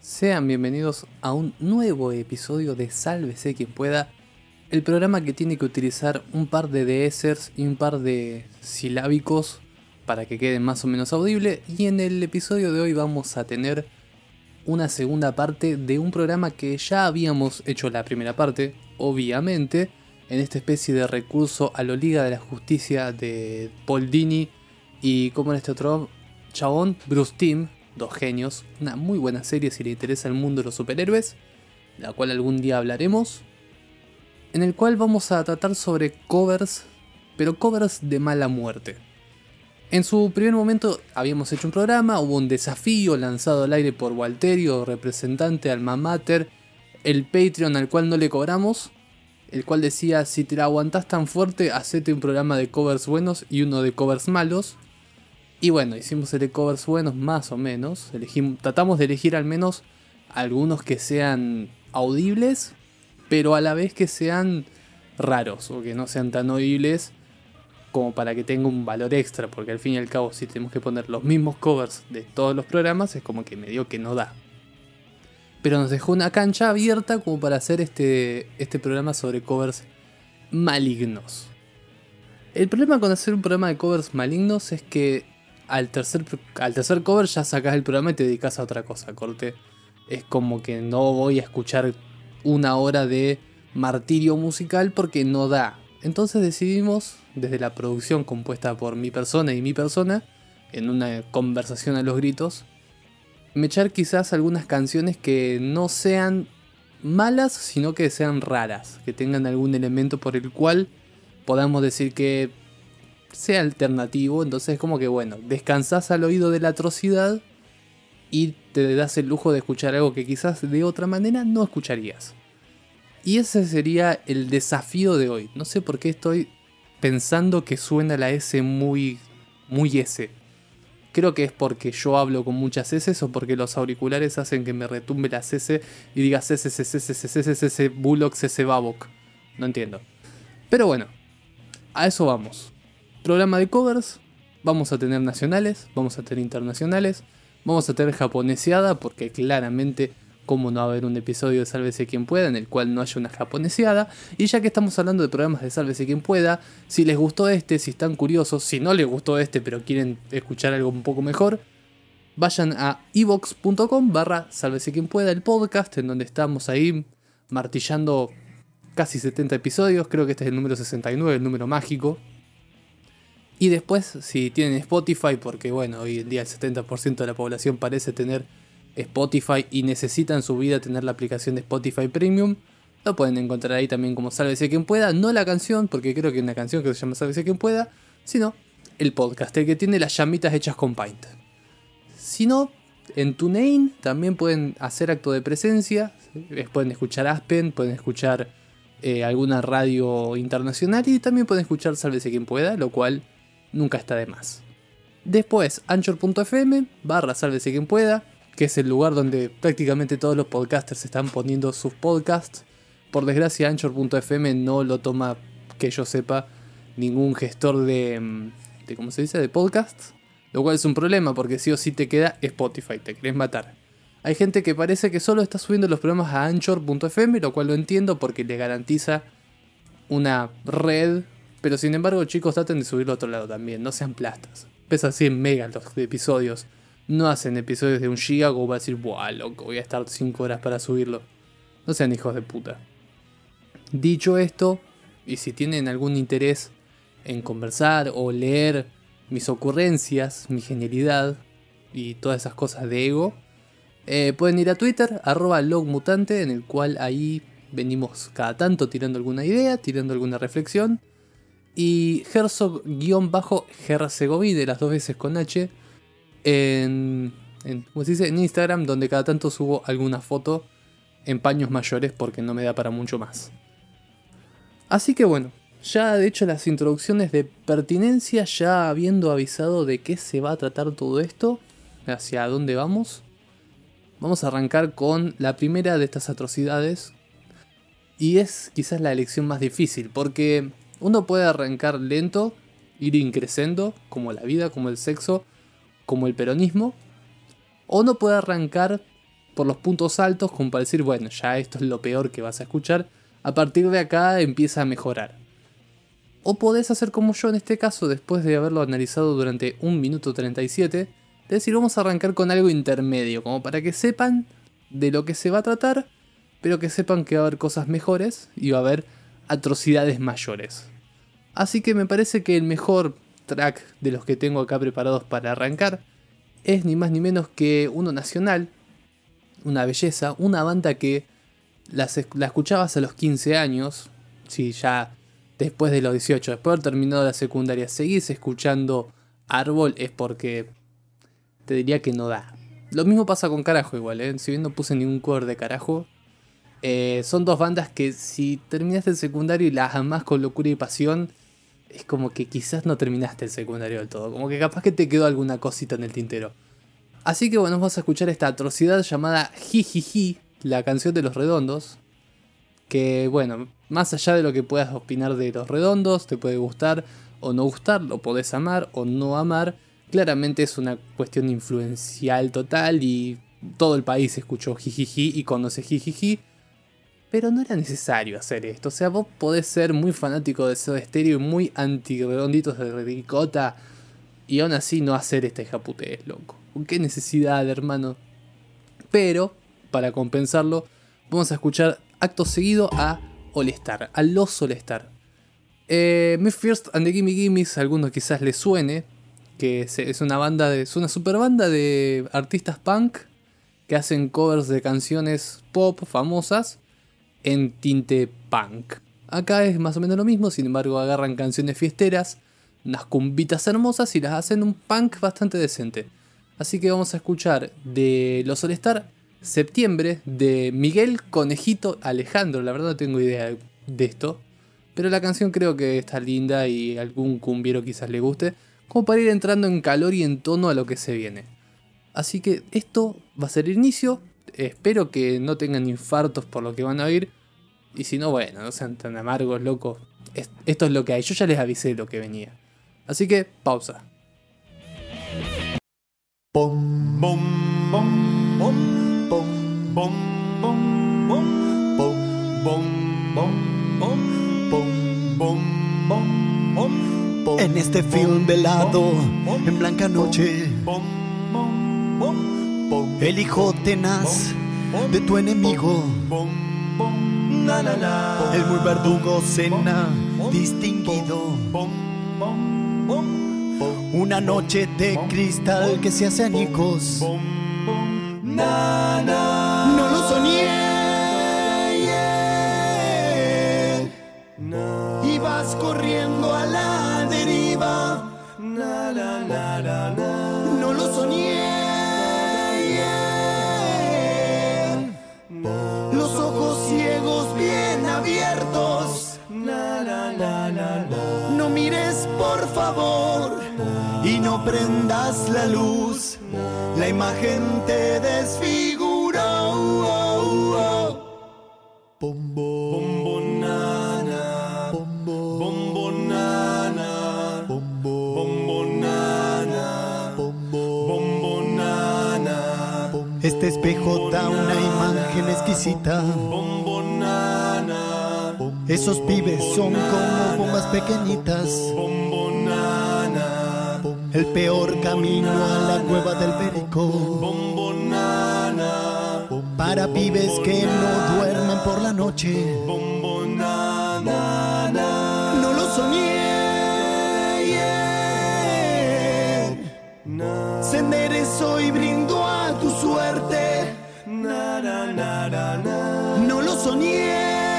Sean bienvenidos a un nuevo episodio de Sálvese quien pueda, el programa que tiene que utilizar un par de deesers y un par de silábicos para que quede más o menos audible y en el episodio de hoy vamos a tener una segunda parte de un programa que ya habíamos hecho la primera parte, obviamente, en esta especie de recurso a la Liga de la Justicia de Paul Dini y como en este otro chabón, Bruce Timm, genios, una muy buena serie si le interesa el mundo de los superhéroes, la cual algún día hablaremos, en el cual vamos a tratar sobre covers, pero covers de mala muerte. En su primer momento habíamos hecho un programa, hubo un desafío lanzado al aire por Walterio, representante alma mater, el Patreon al cual no le cobramos, el cual decía, si te la aguantás tan fuerte, hacete un programa de covers buenos y uno de covers malos. Y bueno, hicimos el covers buenos más o menos, tratamos de elegir al menos algunos que sean audibles, pero a la vez que sean raros o que no sean tan audibles como para que tenga un valor extra, porque al fin y al cabo si tenemos que poner los mismos covers de todos los programas es como que medio que no da. Pero nos dejó una cancha abierta como para hacer este, este programa sobre covers malignos. El problema con hacer un programa de covers malignos es que al tercer, al tercer cover ya sacas el programa y te dedicas a otra cosa, corte. Es como que no voy a escuchar una hora de martirio musical porque no da. Entonces decidimos, desde la producción compuesta por mi persona y mi persona, en una conversación a los gritos, echar quizás algunas canciones que no sean malas, sino que sean raras, que tengan algún elemento por el cual podamos decir que sea alternativo. Entonces, como que bueno, descansas al oído de la atrocidad y te das el lujo de escuchar algo que quizás de otra manera no escucharías. Y ese sería el desafío de hoy. No sé por qué estoy pensando que suena la S muy, muy S. Creo que es porque yo hablo con muchas S o porque los auriculares hacen que me retumbe las S y diga S, S, S, S, S, S, S, Bullock, S, Babok. No entiendo. Pero bueno, a eso vamos. Programa de covers. Vamos a tener nacionales, vamos a tener internacionales, vamos a tener japoneseada porque claramente cómo no haber un episodio de Sálvese quien pueda en el cual no haya una japoneseada. Y ya que estamos hablando de programas de Sálvese quien pueda, si les gustó este, si están curiosos, si no les gustó este pero quieren escuchar algo un poco mejor, vayan a evox.com barra Sálvese quien pueda el podcast en donde estamos ahí martillando casi 70 episodios, creo que este es el número 69, el número mágico. Y después, si tienen Spotify, porque bueno, hoy en día el 70% de la población parece tener Spotify y necesitan su vida tener la aplicación de Spotify Premium, lo pueden encontrar ahí también como Sálvese quien pueda. No la canción, porque creo que hay una canción que se llama Sálvese quien pueda, sino el podcast, el que tiene las llamitas hechas con Paint. Si no, en TuneIn también pueden hacer acto de presencia, pueden escuchar Aspen, pueden escuchar eh, alguna radio internacional y también pueden escuchar Sálvese quien pueda, lo cual nunca está de más. Después, anchor.fm barra Sálvese quien pueda, que es el lugar donde prácticamente todos los podcasters están poniendo sus podcasts. Por desgracia, Anchor.fm no lo toma, que yo sepa, ningún gestor de, mm, de ¿cómo se dice?, de podcasts. Lo cual es un problema porque si o sí te queda Spotify, te querés matar. Hay gente que parece que solo está subiendo los programas a Anchor.fm, lo cual lo entiendo porque le garantiza una red. Pero sin embargo, chicos, traten de subirlo a otro lado también, no sean plastas. Pesa 100 megas los episodios no hacen episodios de un giga como para decir, buah, loco, voy a estar 5 horas para subirlo. No sean hijos de puta. Dicho esto, y si tienen algún interés en conversar o leer mis ocurrencias, mi genialidad y todas esas cosas de ego, eh, pueden ir a Twitter, arroba logmutante, en el cual ahí venimos cada tanto tirando alguna idea, tirando alguna reflexión. Y Herzog-Herzegovina, las dos veces con H, en, en, dice? en Instagram, donde cada tanto subo alguna foto en paños mayores porque no me da para mucho más. Así que bueno, ya de hecho las introducciones de pertinencia, ya habiendo avisado de qué se va a tratar todo esto, hacia dónde vamos, vamos a arrancar con la primera de estas atrocidades. Y es quizás la elección más difícil, porque uno puede arrancar lento, ir increciendo, como la vida, como el sexo, como el peronismo, o no puede arrancar por los puntos altos como para decir, bueno, ya esto es lo peor que vas a escuchar. A partir de acá empieza a mejorar. O podés hacer como yo en este caso, después de haberlo analizado durante 1 minuto 37, decir vamos a arrancar con algo intermedio, como para que sepan de lo que se va a tratar, pero que sepan que va a haber cosas mejores y va a haber atrocidades mayores. Así que me parece que el mejor track de los que tengo acá preparados para arrancar es ni más ni menos que uno nacional, una belleza, una banda que la, la escuchabas a los 15 años, si ya después de los 18, después de haber terminado la secundaria, seguís escuchando Árbol es porque te diría que no da. Lo mismo pasa con Carajo igual, ¿eh? si bien no puse ningún cover de Carajo. Eh, son dos bandas que si terminaste el secundario y las amás con locura y pasión, es como que quizás no terminaste el secundario del todo. Como que capaz que te quedó alguna cosita en el tintero. Así que bueno, vamos a escuchar esta atrocidad llamada Jijiji, la canción de los redondos. Que bueno, más allá de lo que puedas opinar de los redondos, te puede gustar o no gustar, lo podés amar o no amar. Claramente es una cuestión influencial total y todo el país escuchó Jijiji y conoce Jijiji. Pero no era necesario hacer esto. O sea, vos podés ser muy fanático de Soda Stereo y muy anti-redonditos de ricota. Y aún así no hacer esta hija loco. ¿Con qué necesidad, hermano? Pero, para compensarlo, vamos a escuchar acto seguido a All-Star, a los All-Star. Eh, Me First and the Gimme Gimmes, a algunos quizás les suene, que es una banda de, es una super banda de artistas punk que hacen covers de canciones pop famosas en tinte punk. Acá es más o menos lo mismo, sin embargo agarran canciones fiesteras, unas cumbitas hermosas y las hacen un punk bastante decente. Así que vamos a escuchar de Los All-Star Septiembre de Miguel Conejito Alejandro. La verdad no tengo idea de esto. Pero la canción creo que está linda y algún cumbiero quizás le guste. Como para ir entrando en calor y en tono a lo que se viene. Así que esto va a ser el inicio. Espero que no tengan infartos por lo que van a oír. Y si no, bueno, no sean tan amargos, locos. Esto es lo que hay. Yo ya les avisé lo que venía. Así que, pausa. En este film velado, en blanca noche, el hijo tenaz de tu enemigo, el muy verdugo cena distinguido. Una noche de cristal que se hace anicos. No lo soñé. Ibas corriendo a la deriva. No lo soñé. No mires por favor y no prendas la luz. La imagen te desfiguró. Bombo, bombo, nana, bombo, bombo, nana, bombo, bombo, nana, bombo, bombo, nana. Este espejo da una imagen exquisita. Bombo, Esos pibes son como bombas pequeñitas. El peor camino a la cueva del perico. Para pibes que no duermen por la noche. No lo soñé. yeah. Se enderezó y brindó a tu suerte. No lo soñé.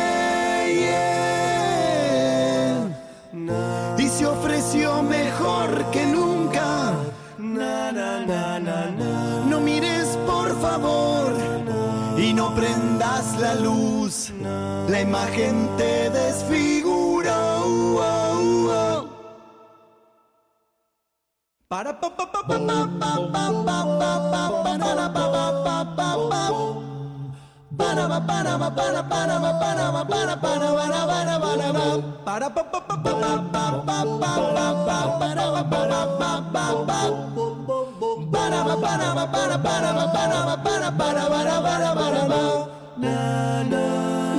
Ofreció mejor que nunca. No mires por favor y no prendas la luz. La imagen te pa pa pa pa para pa pa pa pa pa pa pa pa pa pa pa pa pa pa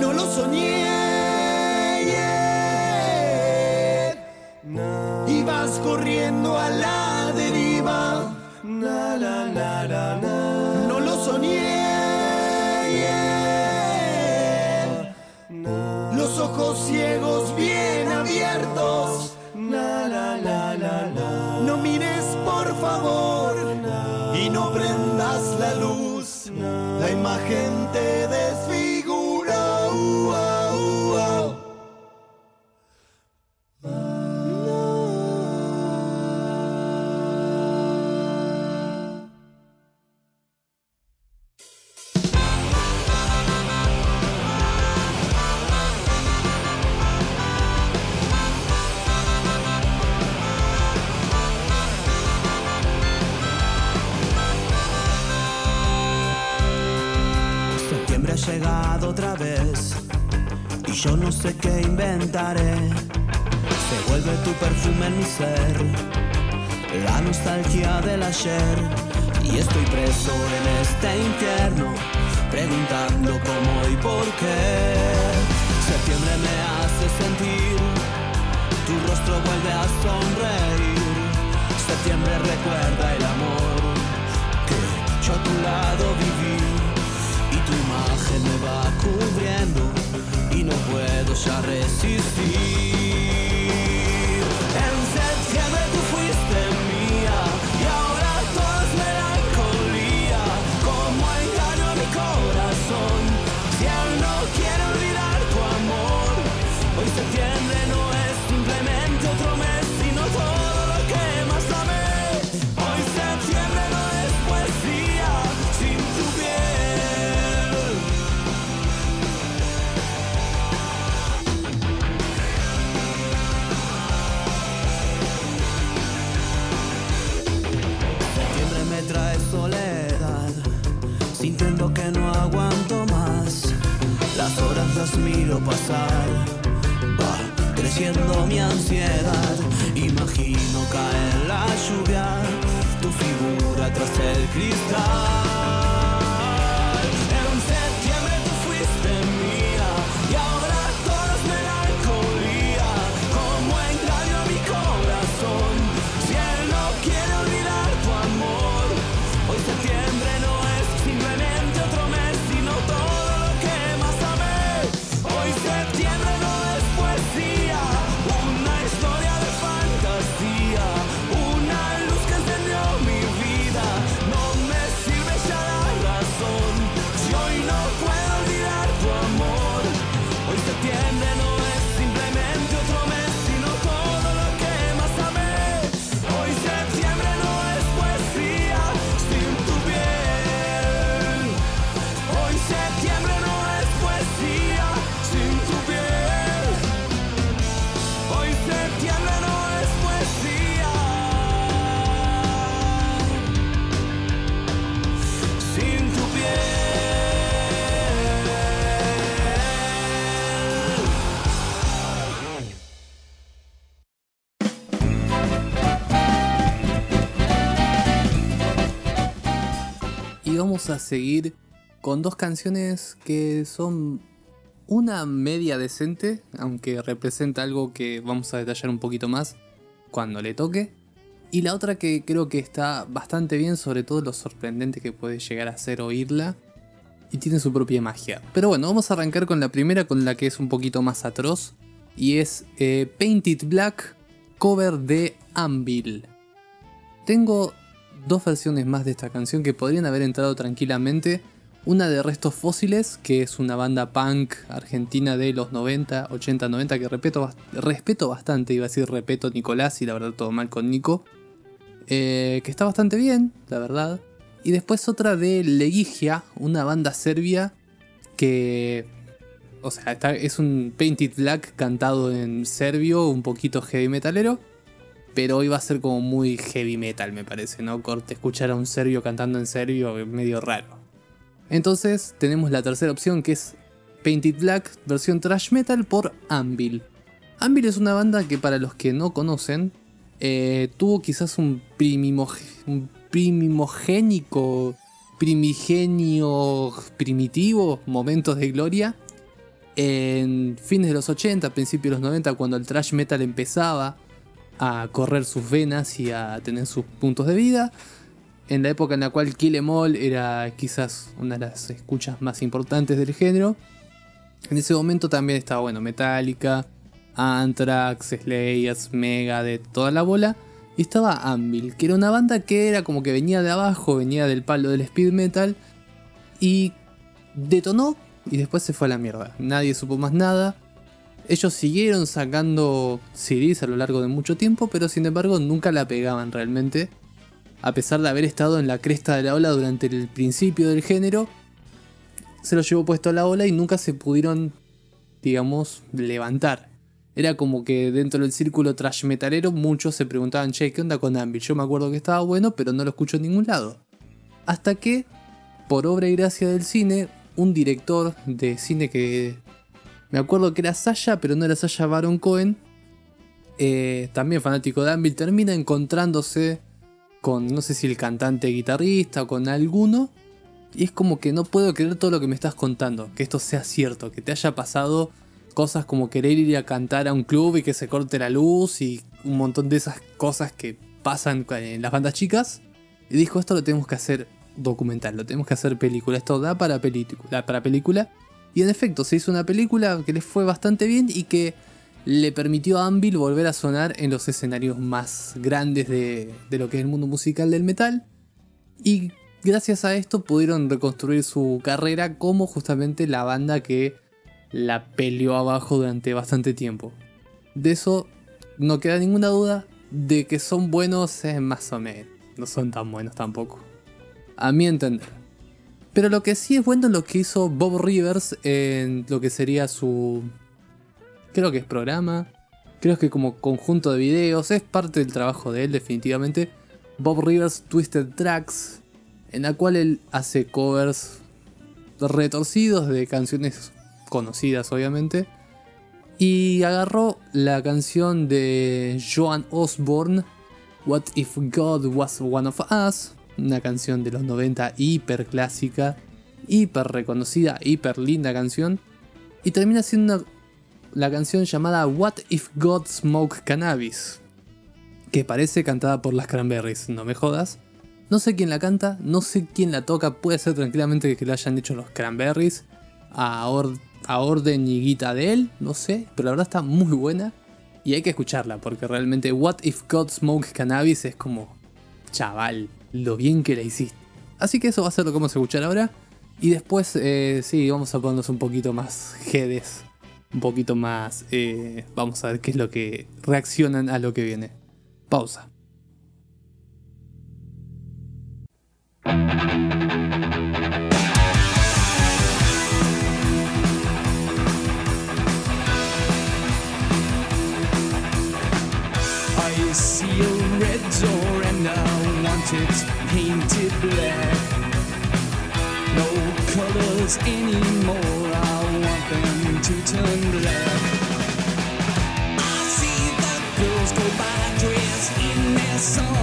No lo soñé. yeah. Ibas corriendo a la deriva. Na, na, na, ojos ciegos bien abiertos. Na, na, na, na, na. No mires por favor y no prendas la luz. La imagen te desfigura. Inventaré. Se vuelve tu perfume en mi ser, la nostalgia del ayer y estoy preso en este infierno, preguntando cómo y por qué. Septiembre me hace sentir, tu rostro vuelve a sonreír. Septiembre recuerda el amor que yo a tu lado viví y tu imagen me va cubriendo no puedo ya resistir. Miro pasar, va creciendo mi ansiedad. Imagino caer la lluvia, tu figura tras el cristal. Vamos a seguir con dos canciones que son una media decente, aunque representa algo que vamos a detallar un poquito más cuando le toque. Y la otra que creo que está bastante bien, sobre todo lo sorprendente que puede llegar a ser oírla. Y tiene su propia magia. Pero bueno, vamos a arrancar con la primera, con la que es un poquito más atroz. Y es eh, Painted Black, cover de Anvil. Tengo dos versiones más de esta canción que podrían haber entrado tranquilamente. Una de Restos Fósiles, que es una banda punk argentina de los 90, 80, 90, que respeto, respeto bastante, iba a decir respeto Nicolás y la verdad todo mal con Nico. Eh, que está bastante bien, la verdad. Y después otra de Legigia, una banda serbia que... O sea, es un Painted Black cantado en serbio, un poquito heavy metalero. Pero hoy va a ser como muy heavy metal, me parece, ¿no? Corte, escuchar a un serbio cantando en serbio medio raro. Entonces tenemos la tercera opción que es Painted Black, versión thrash metal por Anvil. Anvil es una banda que para los que no conocen, eh, tuvo quizás un, un primimogénico, primigenio, primitivo, momentos de gloria. En fines de los 80, principios de los 90, cuando el thrash metal empezaba a correr sus venas y a tener sus puntos de vida. En la época en la cual Kill Em All era quizás una de las escuchas más importantes del género. En ese momento también estaba, bueno, Metallica, Anthrax, Slayer, de toda la bola. Y estaba Anvil, que era una banda que era como que venía de abajo, venía del palo del speed metal. Y detonó y después se fue a la mierda. Nadie supo más nada. Ellos siguieron sacando CDs a lo largo de mucho tiempo, pero sin embargo nunca la pegaban realmente. A pesar de haber estado en la cresta de la ola durante el principio del género, se los llevó puesto a la ola y nunca se pudieron, digamos, levantar. Era como que dentro del círculo trash metalero muchos se preguntaban, che, ¿qué onda con Anvil? Yo me acuerdo que estaba bueno, pero no lo escucho en ningún lado. Hasta que, por obra y gracia del cine, un director de cine que me acuerdo que era Sasha, pero no era Sasha Baron Cohen. Eh, también fanático de Anvil, termina encontrándose con, no sé si el cantante guitarrista o con alguno. Y es como que no puedo creer todo lo que me estás contando, que esto sea cierto, que te haya pasado cosas como querer ir a cantar a un club y que se corte la luz y un montón de esas cosas que pasan en las bandas chicas. Y dijo, esto lo tenemos que hacer documental, lo tenemos que hacer película, esto da para, para película. Y en efecto, se hizo una película que le fue bastante bien y que le permitió a Anvil volver a sonar en los escenarios más grandes de, lo que es el mundo musical del metal. Y gracias a esto pudieron reconstruir su carrera como justamente la banda que la peleó abajo durante bastante tiempo. De eso no queda ninguna duda, de que son buenos es más o menos, no son tan buenos tampoco. A mi entender. Pero lo que sí es bueno es lo que hizo Bob Rivers en lo que sería su. Creo que es programa. Creo que como conjunto de videos. Es parte del trabajo de él, definitivamente. Bob Rivers Twisted Tracks. En la cual él hace covers retorcidos de canciones conocidas, obviamente. Y agarró la canción de Joan Osborne, What If God Was One of Us, una canción de los 90 hiper clásica, hiper reconocida, hiper linda canción, y termina siendo la canción llamada What If God Smoked Cannabis, que parece cantada por las Cranberries, no me jodas. No sé quién la canta, no sé quién la toca, puede ser tranquilamente que lo hayan hecho los Cranberries a, a orden y guita de él, no sé, pero la verdad está muy buena y hay que escucharla porque realmente What If God Smoked Cannabis es como, chaval, lo bien que la hiciste. Así que eso va a ser lo que vamos a escuchar ahora. Y después, eh, sí, vamos a ponernos un poquito más jedes. Un poquito más. Eh, vamos a ver qué es lo que reaccionan a lo que viene. Pausa. It's painted black. No colors anymore, I want them to turn black. I see the girls go by dressed in their summer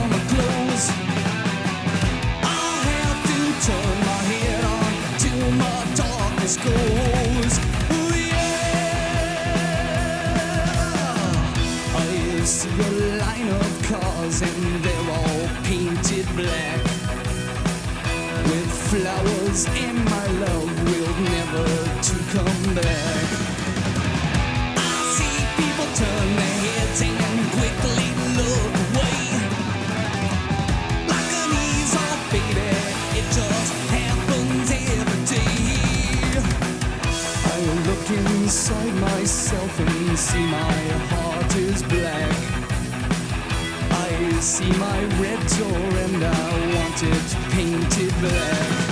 and my love will never to come back. I see people turn their heads and quickly look away. Baby, it just happens every day. I look inside myself and see my heart is black I see my red door and I want it painted black.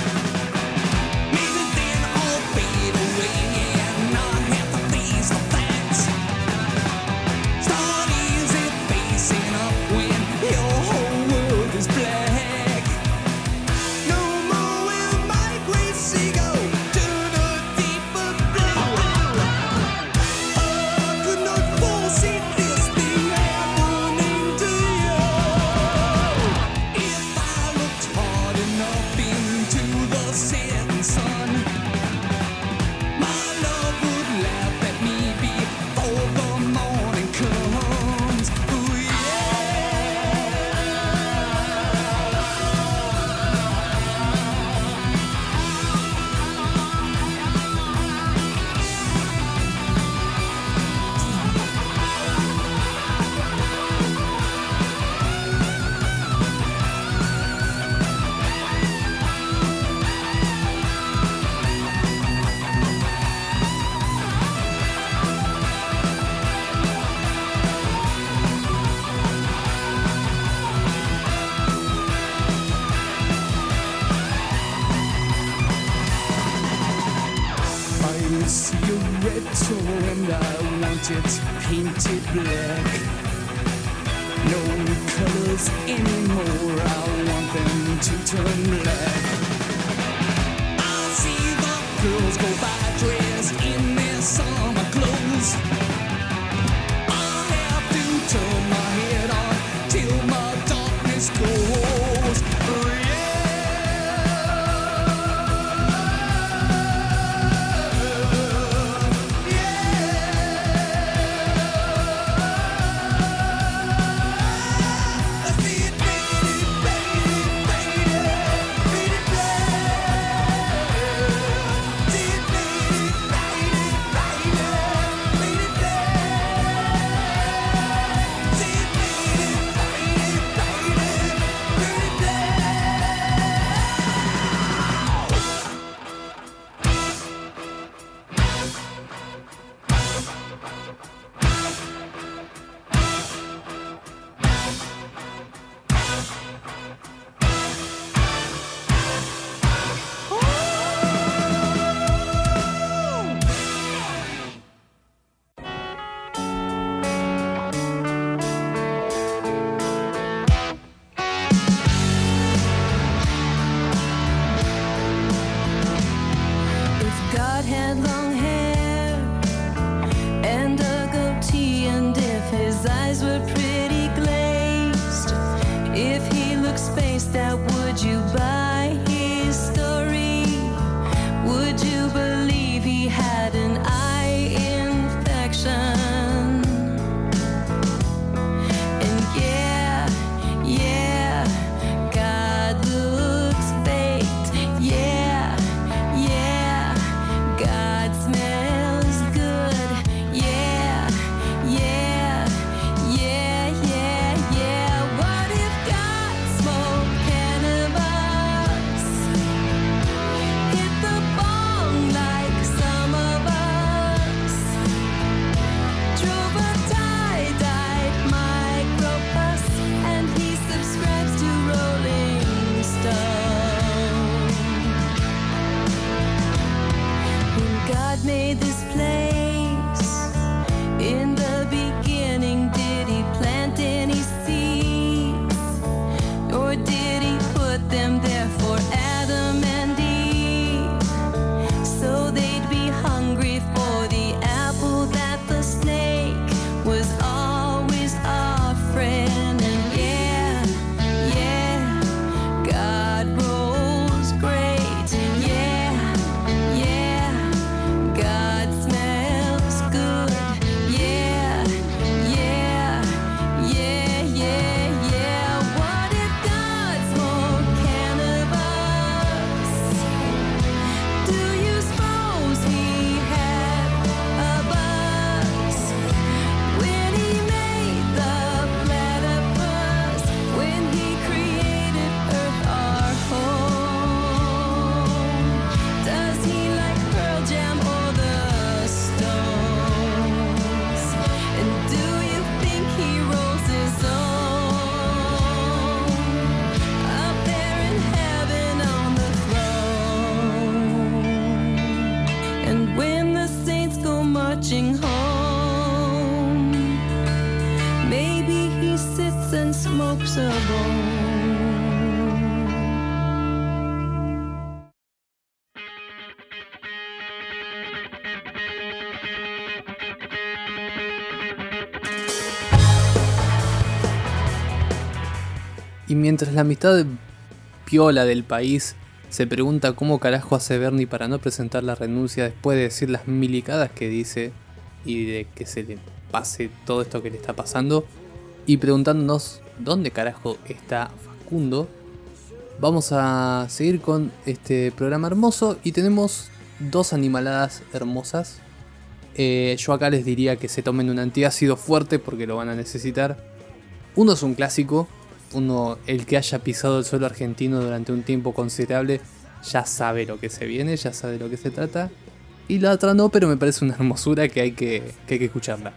that would you buy? Mientras la mitad piola del país se pregunta cómo carajo hace Bernie para no presentar la renuncia después de decir las milicadas que dice y de que se le pase todo esto que le está pasando. Y preguntándonos dónde carajo está Facundo. Vamos a seguir con este programa hermoso y tenemos dos animaladas hermosas. Eh, yo acá les diría que se tomen un antiácido fuerte porque lo van a necesitar. Uno es un clásico, uno, el que haya pisado el suelo argentino durante un tiempo considerable, ya sabe lo que se viene, ya sabe de lo que se trata. Y la otra no, pero me parece una hermosura que hay que, que, hay que escucharla.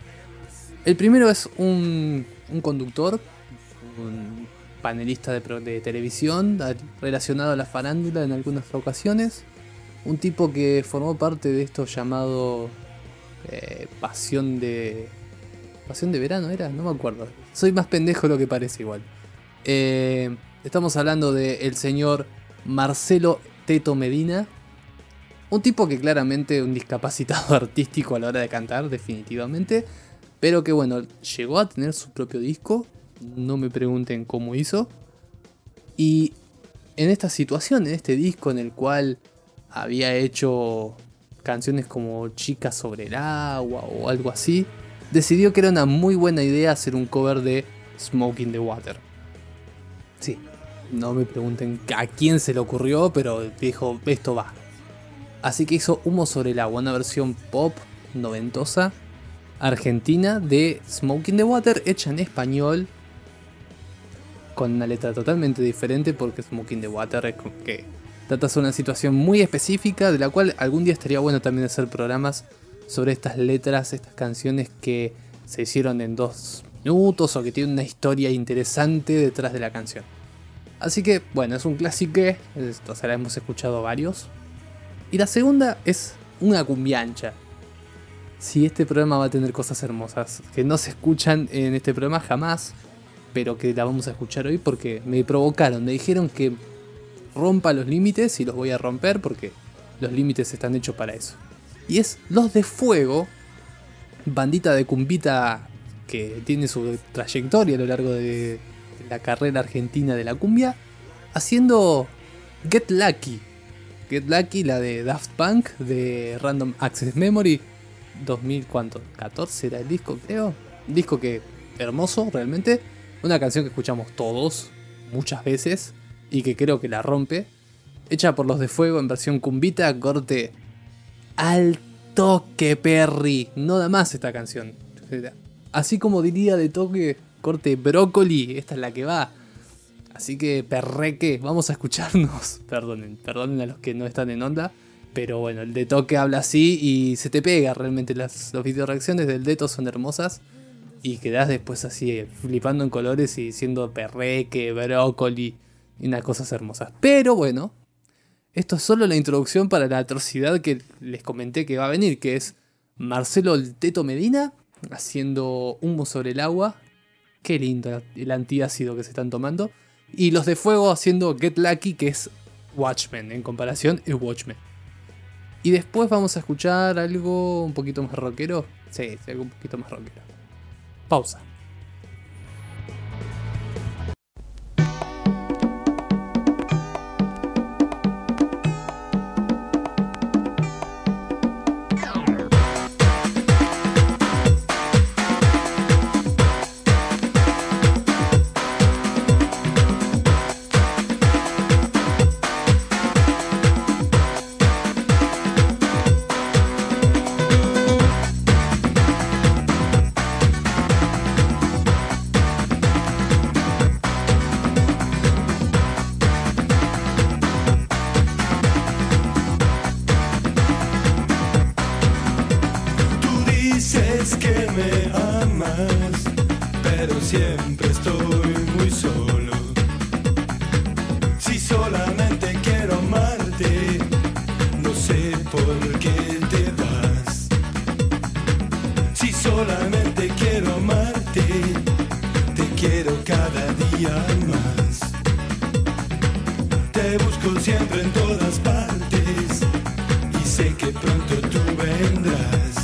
El primero es un, un conductor, un panelista de, de televisión relacionado a la farándula en algunas ocasiones. Un tipo que formó parte de esto llamado eh, Pasión de... Pasión de verano era, no me acuerdo. Soy más pendejo de lo que parece igual. Eh, estamos hablando del señor Marcelo Teto Medina. Un tipo que claramente un discapacitado artístico a la hora de cantar, definitivamente. Pero que bueno, llegó a tener su propio disco. No me pregunten cómo hizo. Y en esta situación, en este disco en el cual había hecho canciones como Chicas sobre el agua o algo así, decidió que era una muy buena idea hacer un cover de Smoke in the Water. Sí, no me pregunten a quién se le ocurrió, pero dijo, esto va. Así que hizo Humo sobre el agua, una versión pop noventosa argentina de Smoke in the Water hecha en español con una letra totalmente diferente porque Smoke in the Water es que trata sobre una situación muy específica de la cual algún día estaría bueno también hacer programas sobre estas letras, estas canciones que se hicieron en dos minutos o que tienen una historia interesante detrás de la canción. Así que bueno, es un clásico, o sea, la hemos escuchado varios. Y la segunda es una cumbiancha. Si este programa va a tener cosas hermosas que no se escuchan en este programa jamás, pero que la vamos a escuchar hoy porque me provocaron, me dijeron que rompa los límites y los voy a romper porque los límites están hechos para eso. Y es Los de Fuego, bandita de cumbita que tiene su trayectoria a lo largo de la carrera argentina de la cumbia, haciendo Get Lucky. Get Lucky, la de Daft Punk, de Random Access Memory, 2000, ¿cuánto? 14 era el disco, creo. Disco que hermoso, realmente. Una canción que escuchamos todos, muchas veces, y que creo que la rompe. Hecha por los de Fuego en versión cumbita, corte al toque Perry. No da más esta canción. Así como diría de toque, corte brócoli, esta es la que va. Así que perreque, vamos a escucharnos. Perdonen, perdonen a los que no están en onda. Pero bueno, el de toque habla así y se te pega realmente. Las, las video reacciones del Deto son hermosas. Y quedás después así flipando en colores y diciendo perreque, brócoli y unas cosas hermosas. Pero bueno, esto es solo la introducción para la atrocidad que les comenté que va a venir, que es Marcelo el Teto Medina haciendo humo sobre el agua. Qué lindo el antiácido que se están tomando. Y los de fuego haciendo Get Lucky, que es Watchmen. En comparación, es Watchmen. Y después vamos a escuchar algo un poquito más rockero. Sí, algo un poquito más rockero. Pausa. momento tú vendrás.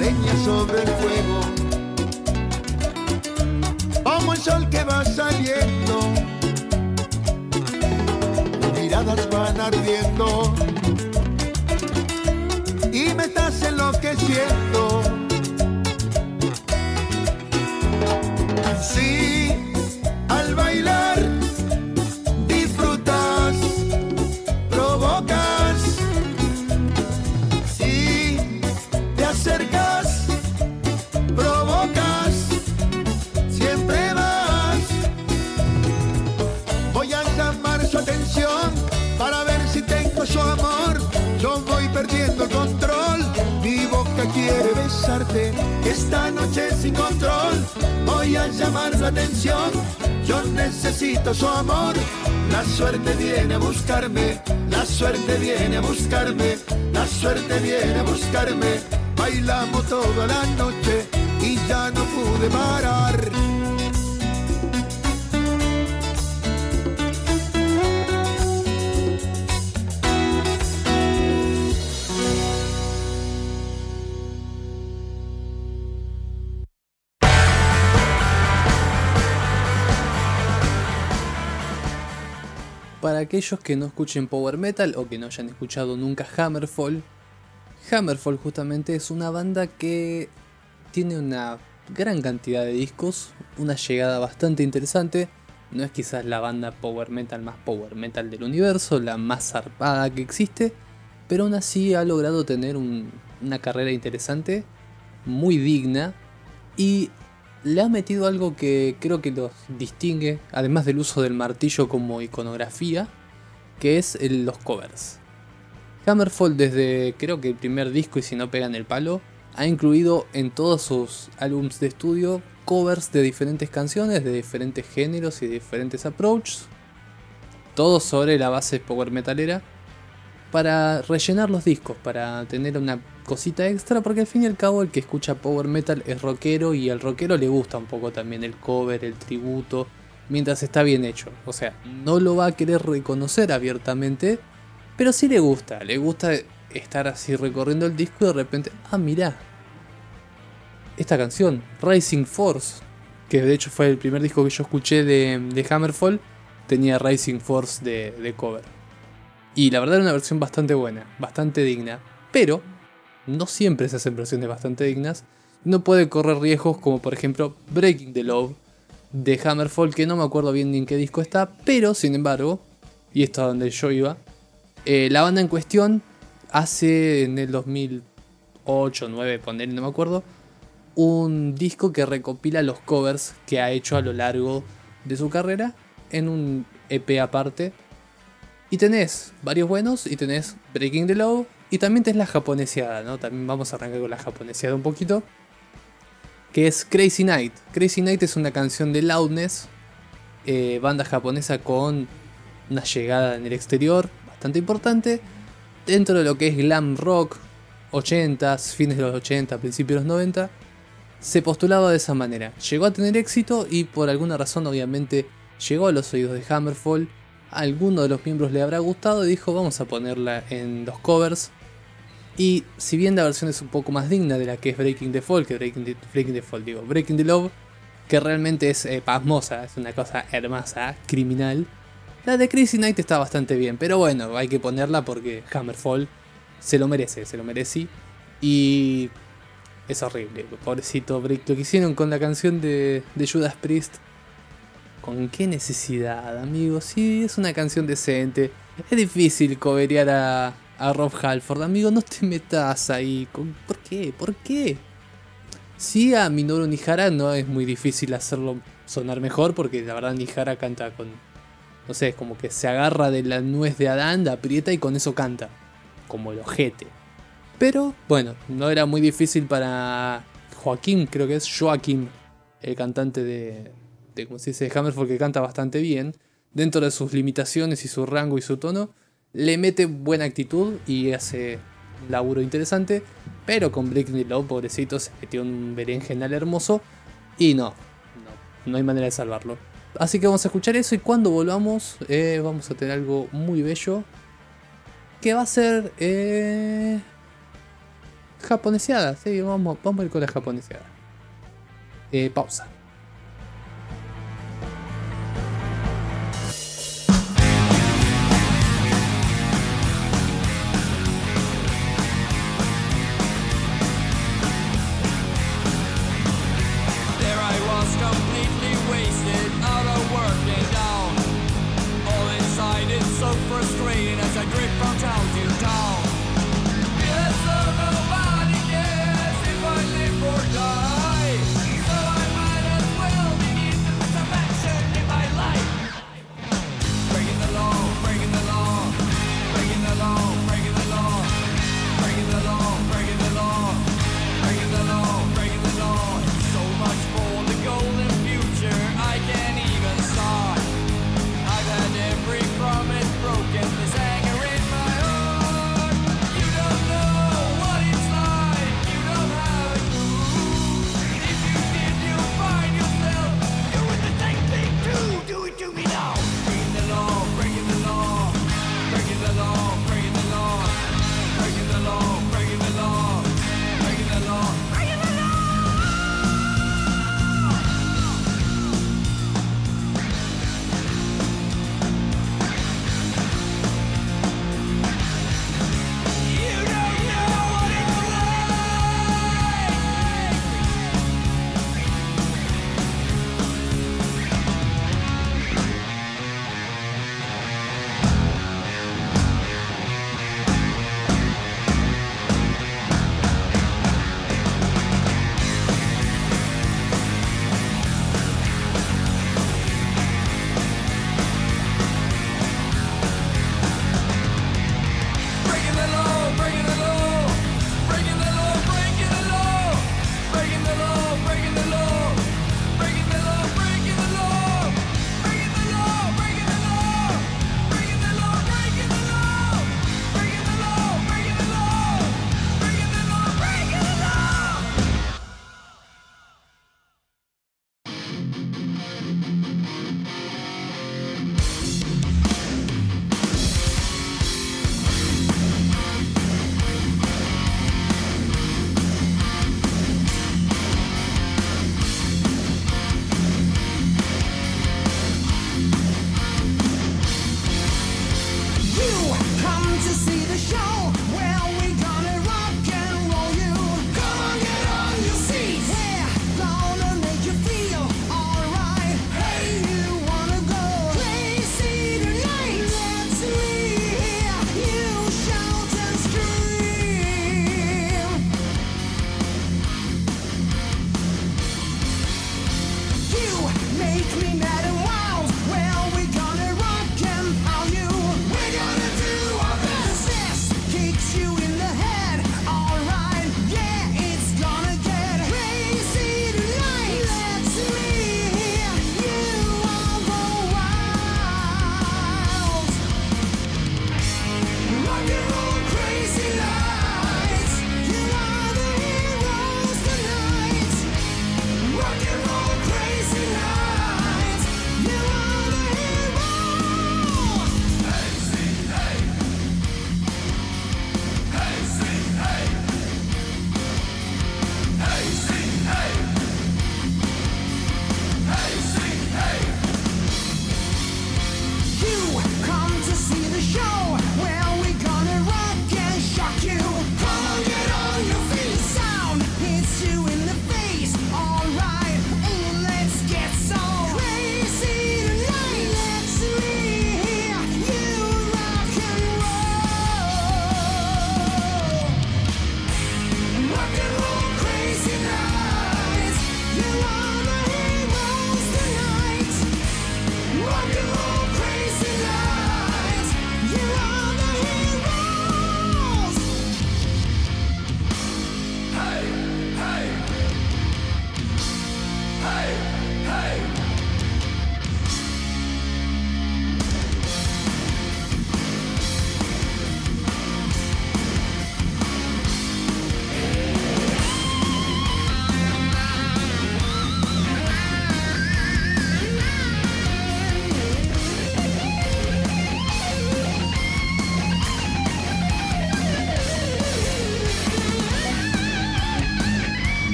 Leña sobre el fuego. Como el sol que va saliendo. Miradas van ardiendo. Y me estás enloqueciendo. Sí, esta noche sin control. Voy a llamar la atención. Yo necesito su amor. La suerte viene a buscarme. La suerte viene a buscarme. La suerte viene a buscarme. Bailamos toda la noche y ya no pude parar. Aquellos que no escuchen power metal o que no hayan escuchado nunca Hammerfall, Hammerfall justamente es una banda que tiene una gran cantidad de discos, una llegada bastante interesante. No es quizás la banda power metal más power metal del universo, la más zarpada que existe, pero aún así ha logrado tener un- una carrera interesante, muy digna y le ha metido algo que creo que los distingue, además del uso del martillo como iconografía, que es el- los covers. Hammerfall desde creo que el primer disco y si no pegan el palo, ha incluido en todos sus álbums de estudio covers de diferentes canciones, de diferentes géneros y diferentes approaches, todos sobre la base power metalera. para rellenar los discos, para tener una cosita extra, porque al fin y al cabo el que escucha power metal es rockero y al rockero le gusta un poco también el cover, el tributo, mientras está bien hecho. O sea, no lo va a querer reconocer abiertamente, pero sí le gusta, le gusta estar así recorriendo el disco y de repente, ah, mirá, esta canción, Rising Force, que de hecho fue el primer disco que yo escuché de, de Hammerfall, tenía Rising Force de, de cover. Y la verdad era una versión bastante buena, bastante digna. Pero no siempre se hacen versiones bastante dignas. No puede correr riesgos como por ejemplo Breaking the Love de Hammerfall, que no me acuerdo bien ni en qué disco está. Pero sin embargo, y esto es donde yo iba, eh, la banda en cuestión hace en el 2008, 9, poner, no me acuerdo, un disco que recopila los covers que ha hecho a lo largo de su carrera en un EP aparte y tenés varios buenos y tenés Breaking the Law y también tenés la japoneseada, ¿no? También vamos a arrancar con la japoneseada un poquito. Que es Crazy Night. Crazy Night es una canción de Loudness, eh, banda japonesa con una llegada en el exterior bastante importante. Dentro de lo que es glam rock, 80s, fines de los 80, principios de los 90. Se postulaba de esa manera. Llegó a tener éxito y por alguna razón obviamente llegó a los oídos de Hammerfall alguno de los miembros le habrá gustado y dijo vamos a ponerla en los covers. Y si bien la versión es un poco más digna de la que es Breaking the Fall, que Breaking the, Fall, digo, Breaking the Love, que realmente es eh, pasmosa, es una cosa hermosa, criminal. La de Crazy Night está bastante bien, pero bueno, hay que ponerla porque Hammerfall se lo merece, se lo merece. Y es horrible, pobrecito Break. Lo que hicieron con la canción de, de Judas Priest ¿Con qué necesidad, amigos? Sí, es una canción decente. Es difícil coberear a, a Rob Halford, amigo. No te metas ahí. ¿Por qué? ¿Por qué? Sí, a Minoru Nihara no es muy difícil hacerlo sonar mejor porque la verdad Nihara canta con... No sé, es como que se agarra de la nuez de Adán, la aprieta y con eso canta. Como el ojete. Pero bueno, no era muy difícil para Joaquín, creo que es Joaquín, el cantante de, como se dice Hammerfall, que canta bastante bien, dentro de sus limitaciones y su rango y su tono, le mete buena actitud y hace un laburo interesante, pero con Breaking Low, pobrecito, se metió un berenjenal hermoso y no, no, no hay manera de salvarlo. Así que vamos a escuchar eso y cuando volvamos eh, vamos a tener algo muy bello que va a ser eh, japoneseada. Sí, vamos, vamos a ir con la japoneseada. Eh, pausa.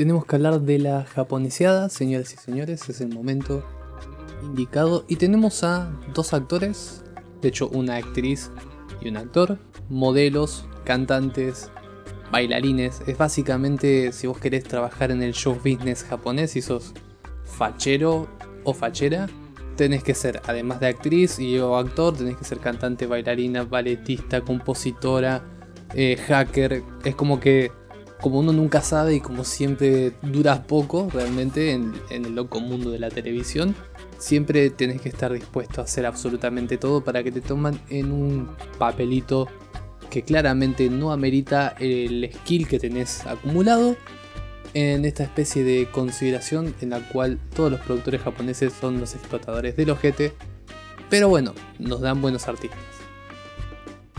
Tenemos que hablar de la japoneseada, señoras y señores, es el momento indicado. Y tenemos a dos actores, de hecho una actriz y un actor, modelos, cantantes, bailarines. Es básicamente si vos querés trabajar en el show business japonés y sos fachero o fachera, tenés que ser, además de actriz y o actor, tenés que ser cantante, bailarina, balletista, compositora, eh, hacker. Es como que, como uno nunca sabe y como siempre duras poco realmente en, el loco mundo de la televisión, siempre tenés que estar dispuesto a hacer absolutamente todo para que te toman en un papelito que claramente no amerita el skill que tenés acumulado en esta especie de consideración en la cual todos los productores japoneses son los explotadores del ojete, pero bueno, nos dan buenos artistas.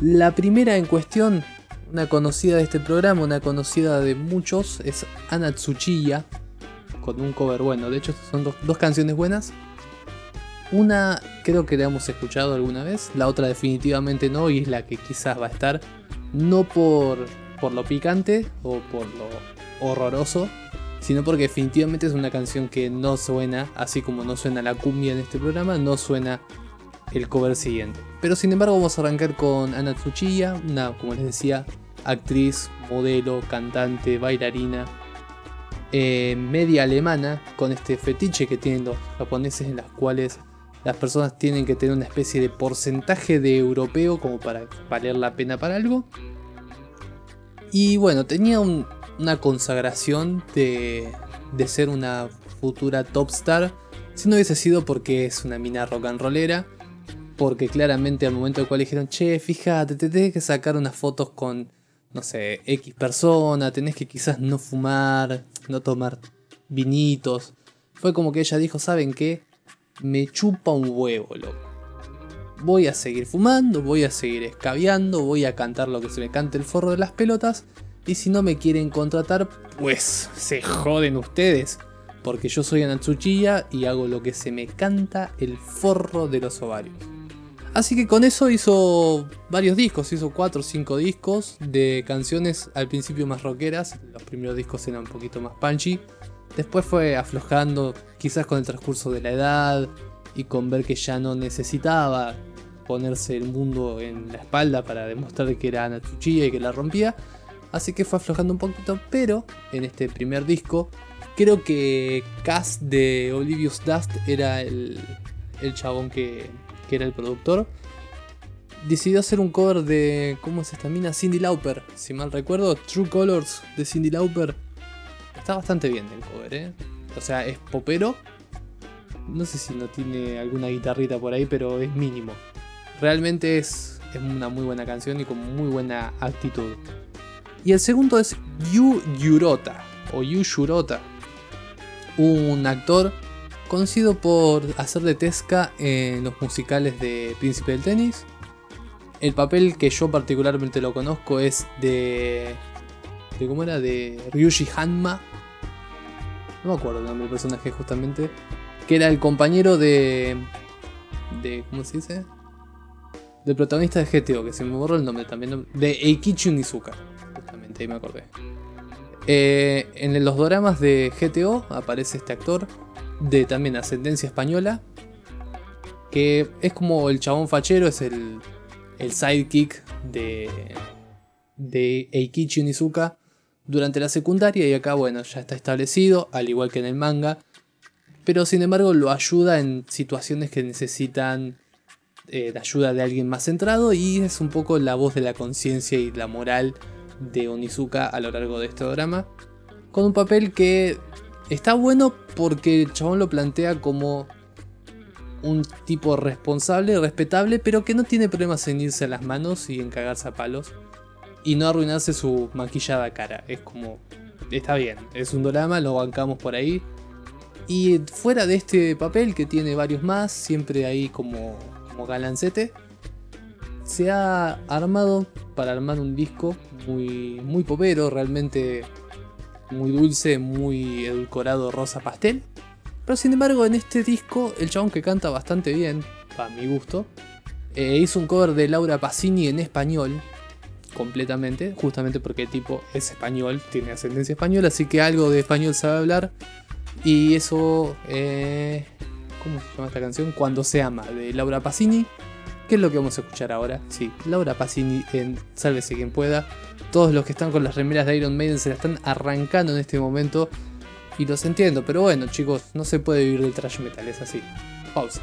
La primera en cuestión, una conocida de este programa, una conocida de muchos, es Ana Tsuchiya, con un cover bueno, de hecho son dos, canciones buenas. Una creo que la hemos escuchado alguna vez, la otra definitivamente no y es la que quizás va a estar, no por, por lo picante o por lo horroroso, sino porque definitivamente es una canción que no suena, así como no suena la cumbia en este programa, no suena el cover siguiente. Pero sin embargo vamos a arrancar con Ana Tsuchiya, una, como les decía, actriz, modelo, cantante, bailarina, eh, media alemana, con este fetiche que tienen los japoneses en las cuales las personas tienen que tener una especie de porcentaje de europeo como para valer la pena para algo. Y bueno, tenía un, una consagración de, de ser una futura top star. Si no hubiese sido porque es una mina rock and rollera. Porque claramente al momento del cual dijeron, che, fíjate, te tenés que sacar unas fotos con, no sé, X persona, tenés que quizás no fumar, no tomar vinitos. Fue como que ella dijo, ¿saben qué? Me chupa un huevo, loco. Voy a seguir fumando, voy a seguir escabeando, voy a cantar lo que se me cante el forro de las pelotas. Y si no me quieren contratar, pues se joden ustedes. Porque yo soy Anatsuchiya y hago lo que se me canta el forro de los ovarios. Así que con eso hizo varios discos, hizo 4 o 5 discos de canciones al principio más rockeras. Los primeros discos eran un poquito más punchy. Después fue aflojando, quizás con el transcurso de la edad y con ver que ya no necesitaba ponerse el mundo en la espalda para demostrar que era Anatsuchiya y que la rompía. Así que fue aflojando un poquito, pero en este primer disco, creo que Cass de Olivious Dust era el, el chabón que, que era el productor. Decidió hacer un cover de. ¿Cómo es esta mina? Cindy Lauper, si mal recuerdo. True Colors de Cindy Lauper. Está bastante bien el cover, ¿eh? O sea, es popero. No sé si no tiene alguna guitarrita por ahí, pero es mínimo. Realmente es, es una muy buena canción y con muy buena actitud. Y el segundo es Yu Yurota, o Yu Yurota, un actor conocido por hacer de Tesca en los musicales de Príncipe del Tenis. El papel que yo particularmente lo conozco es de. de ¿Cómo era? De Ryuji Hanma. No me acuerdo el nombre del personaje justamente. Que era el compañero de. de ¿Cómo se dice? Del protagonista de GTO, que se me borró el nombre también. De Eikichi Onizuka ahí me acordé. Eh, en los dramas de GTO aparece este actor de también ascendencia española. Que es como el chabón fachero, es el, el sidekick de, de Eikichi Onizuka durante la secundaria. Y acá, bueno, ya está establecido, al igual que en el manga. Pero sin embargo, lo ayuda en situaciones que necesitan eh, la ayuda de alguien más centrado. Y es un poco la voz de la conciencia y la moral de Onizuka a lo largo de este drama. Con un papel que está bueno porque el chabón lo plantea como un tipo responsable, respetable, pero que no tiene problemas en irse a las manos y en cagarse a palos. Y no arruinarse su maquillada cara. Es como. Está bien, es un drama, lo bancamos por ahí. Y fuera de este papel, que tiene varios más, siempre ahí como, galancete, se ha armado para armar un disco muy, muy popero, realmente muy dulce, muy edulcorado rosa pastel. Pero sin embargo en este disco el chabón que canta bastante bien, a mi gusto, eh, hizo un cover de Laura Pacini en español, completamente, justamente porque el tipo es español, tiene ascendencia española, así que algo de español sabe hablar. Y eso, eh, ¿cómo se llama esta canción? Cuando se ama, de Laura Pacini. ¿Qué es lo que vamos a escuchar ahora? Sí, Laura Pacini en Sálvese quien pueda. Todos los que están con las remeras de Iron Maiden se la están arrancando en este momento. Y los entiendo, pero bueno, chicos, no se puede vivir del trash metal, es así. Pausa.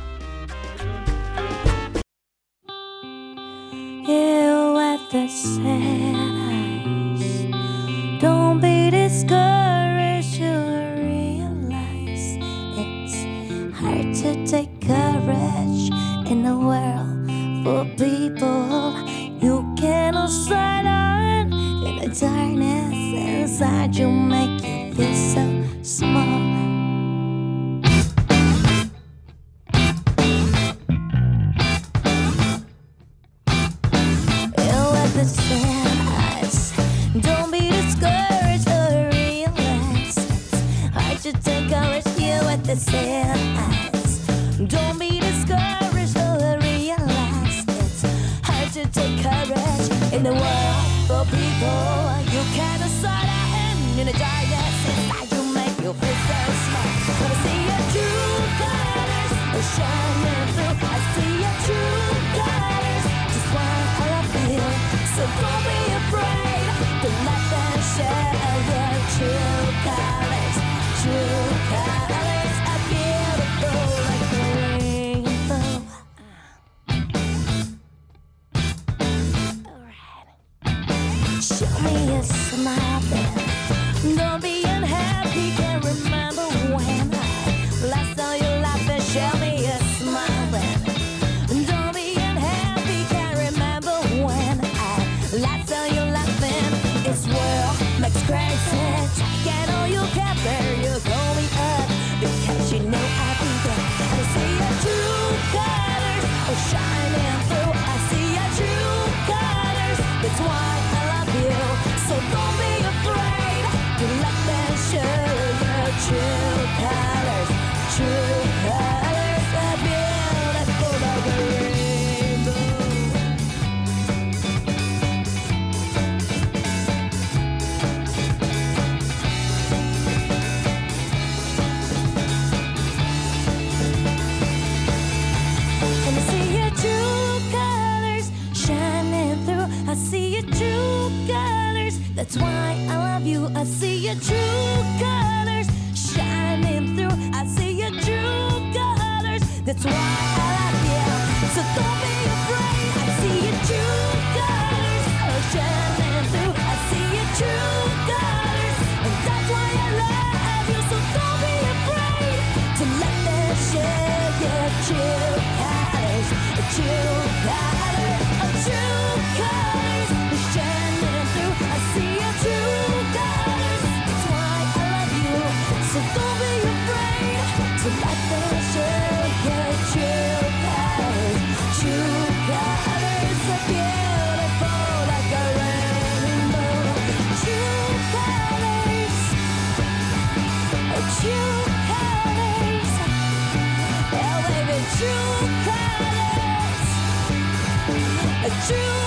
You at the sad eyes. Don't be discouraged, you realize it's hard to take courage in a world of people you cannot on. In the darkness inside you make you feel so small. Don't be discouraged or the. Don't be the world me a smile then. Don't be True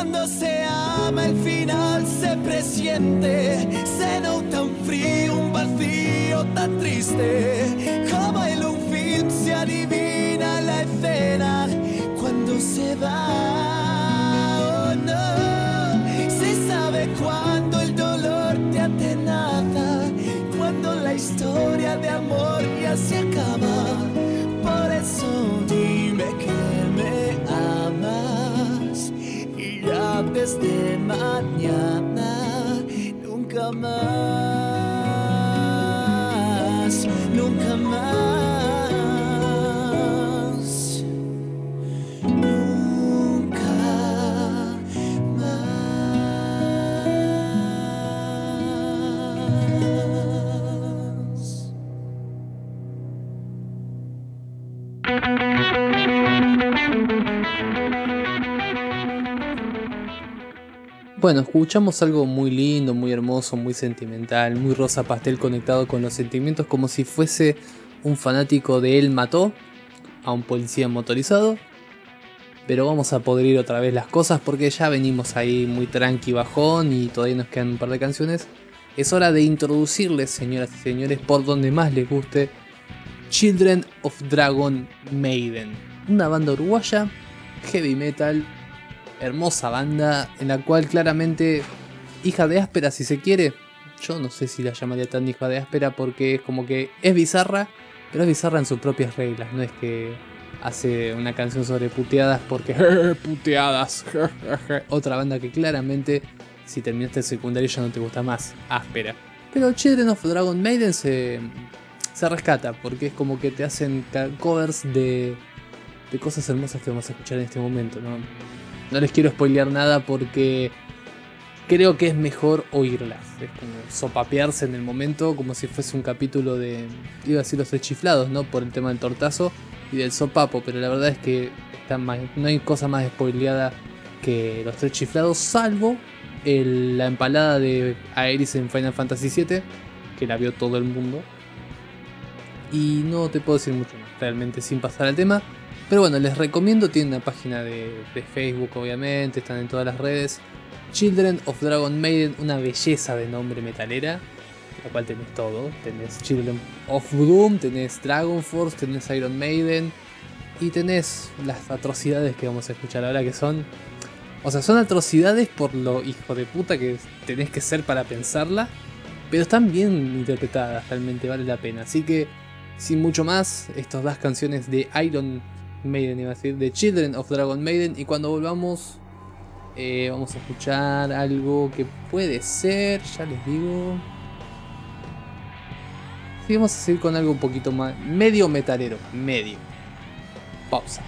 Cuando se ama el final se presiente, se nota un frío, un vacío tan triste, como en un film se adivina la escena cuando se va. Oh, se sabe cuando el dolor te atenaza, cuando la historia de amor ya se acaba. Desde mañana. Nunca más, Bueno, escuchamos algo muy lindo, muy hermoso, muy sentimental, muy rosa pastel conectado con los sentimientos como si fuese un fanático de él mató a un policía motorizado. Pero vamos a podrir otra vez las cosas porque ya venimos ahí muy tranqui bajón y todavía nos quedan un par de canciones. Es hora de introducirles, señoras y señores, por donde más les guste, Children of Dragon Maiden. Una banda uruguaya, heavy metal, hermosa banda en la cual claramente hija de áspera si se quiere. Yo no sé si la llamaría tan hija de áspera porque es como que es bizarra, pero es bizarra en sus propias reglas. No es que hace una canción sobre puteadas porque puteadas. Otra banda que claramente si terminaste el secundario ya no te gusta más, áspera. Pero Children of Dragon Maiden se, se rescata porque es como que te hacen covers de, de cosas hermosas que vamos a escuchar en este momento. ¿no? No les quiero spoilear nada porque creo que es mejor oírlas. Es como sopapearse en el momento como si fuese un capítulo de, iba a decir los tres chiflados, ¿no? Por el tema del tortazo y del sopapo, pero la verdad es que no hay cosa más spoileada que los tres chiflados, salvo la empalada de Aeris en Final Fantasy VII, que la vio todo el mundo. Y no te puedo decir mucho más, realmente sin pasar al tema. Pero bueno, les recomiendo, tienen una página de, de Facebook obviamente, están en todas las redes. Children of Dragon Maiden, una belleza de nombre metalera, la cual tenés todo. Tenés Children of Doom, tenés Dragon Force, tenés Iron Maiden y tenés las atrocidades que vamos a escuchar ahora que son... O sea, son atrocidades por lo hijo de puta que tenés que ser para pensarla, pero están bien interpretadas, realmente vale la pena. Así que, sin mucho más, estas dos canciones de Iron Maiden, iba a decir, de Children of Dragon Maiden, y cuando volvamos, eh, vamos a escuchar algo que puede ser, ya les digo. Sí, vamos a seguir con algo un poquito más, medio metalero, medio. Pausa.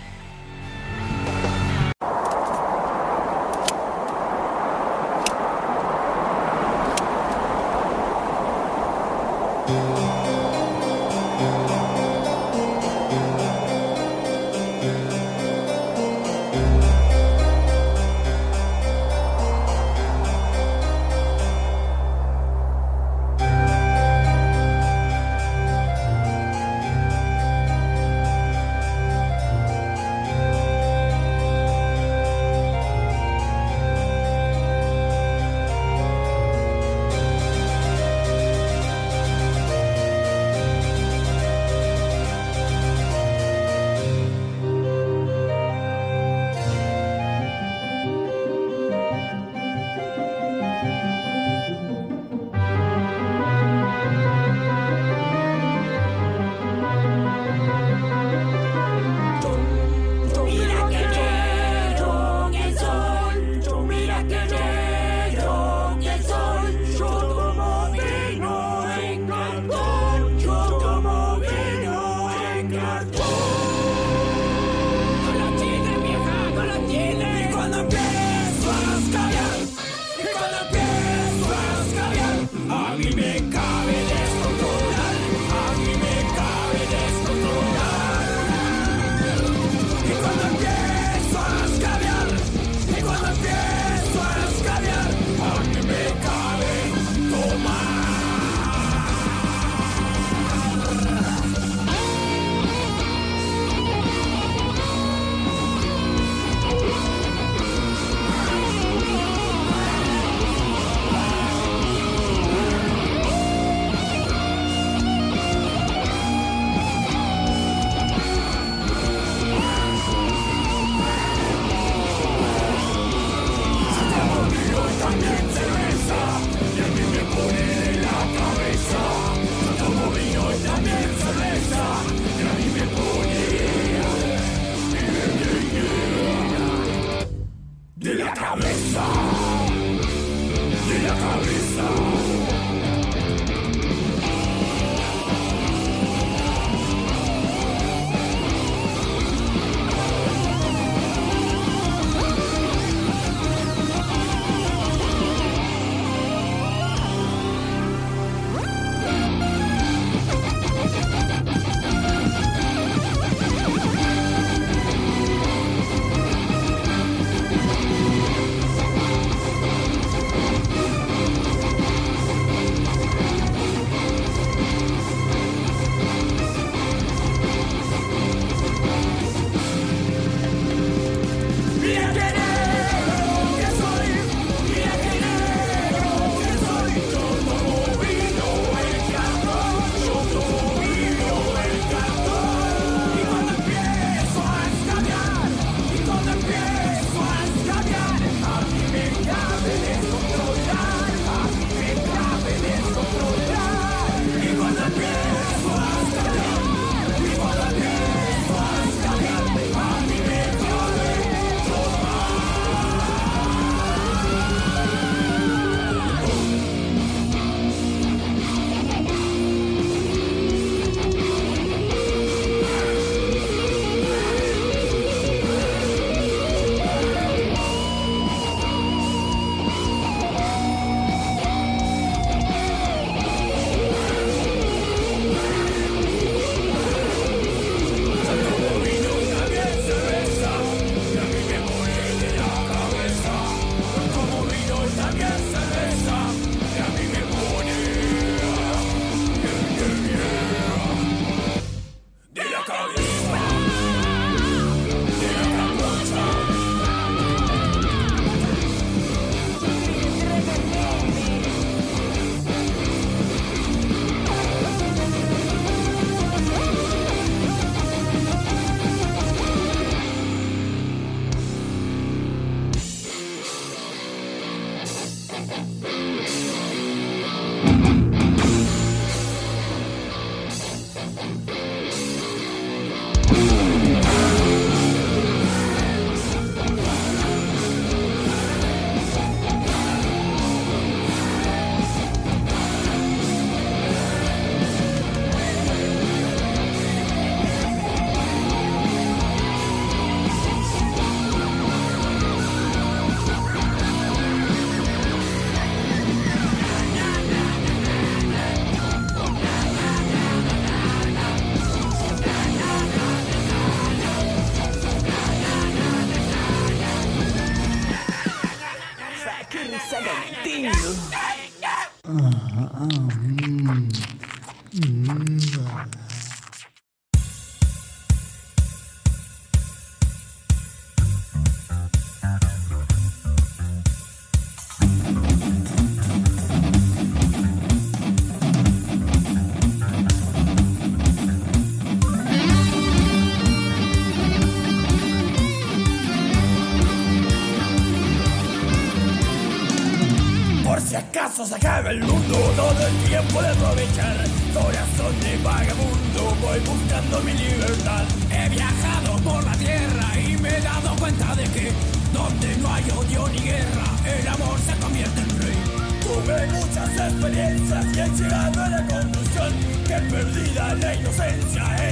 a sacar el mundo, todo el tiempo de aprovechar. Corazón de vagabundo, voy buscando mi libertad. He viajado por la tierra y me he dado cuenta de que donde no hay odio ni guerra, el amor se convierte en rey. Tuve muchas experiencias y he llegado a la conclusión que perdida la inocencia es.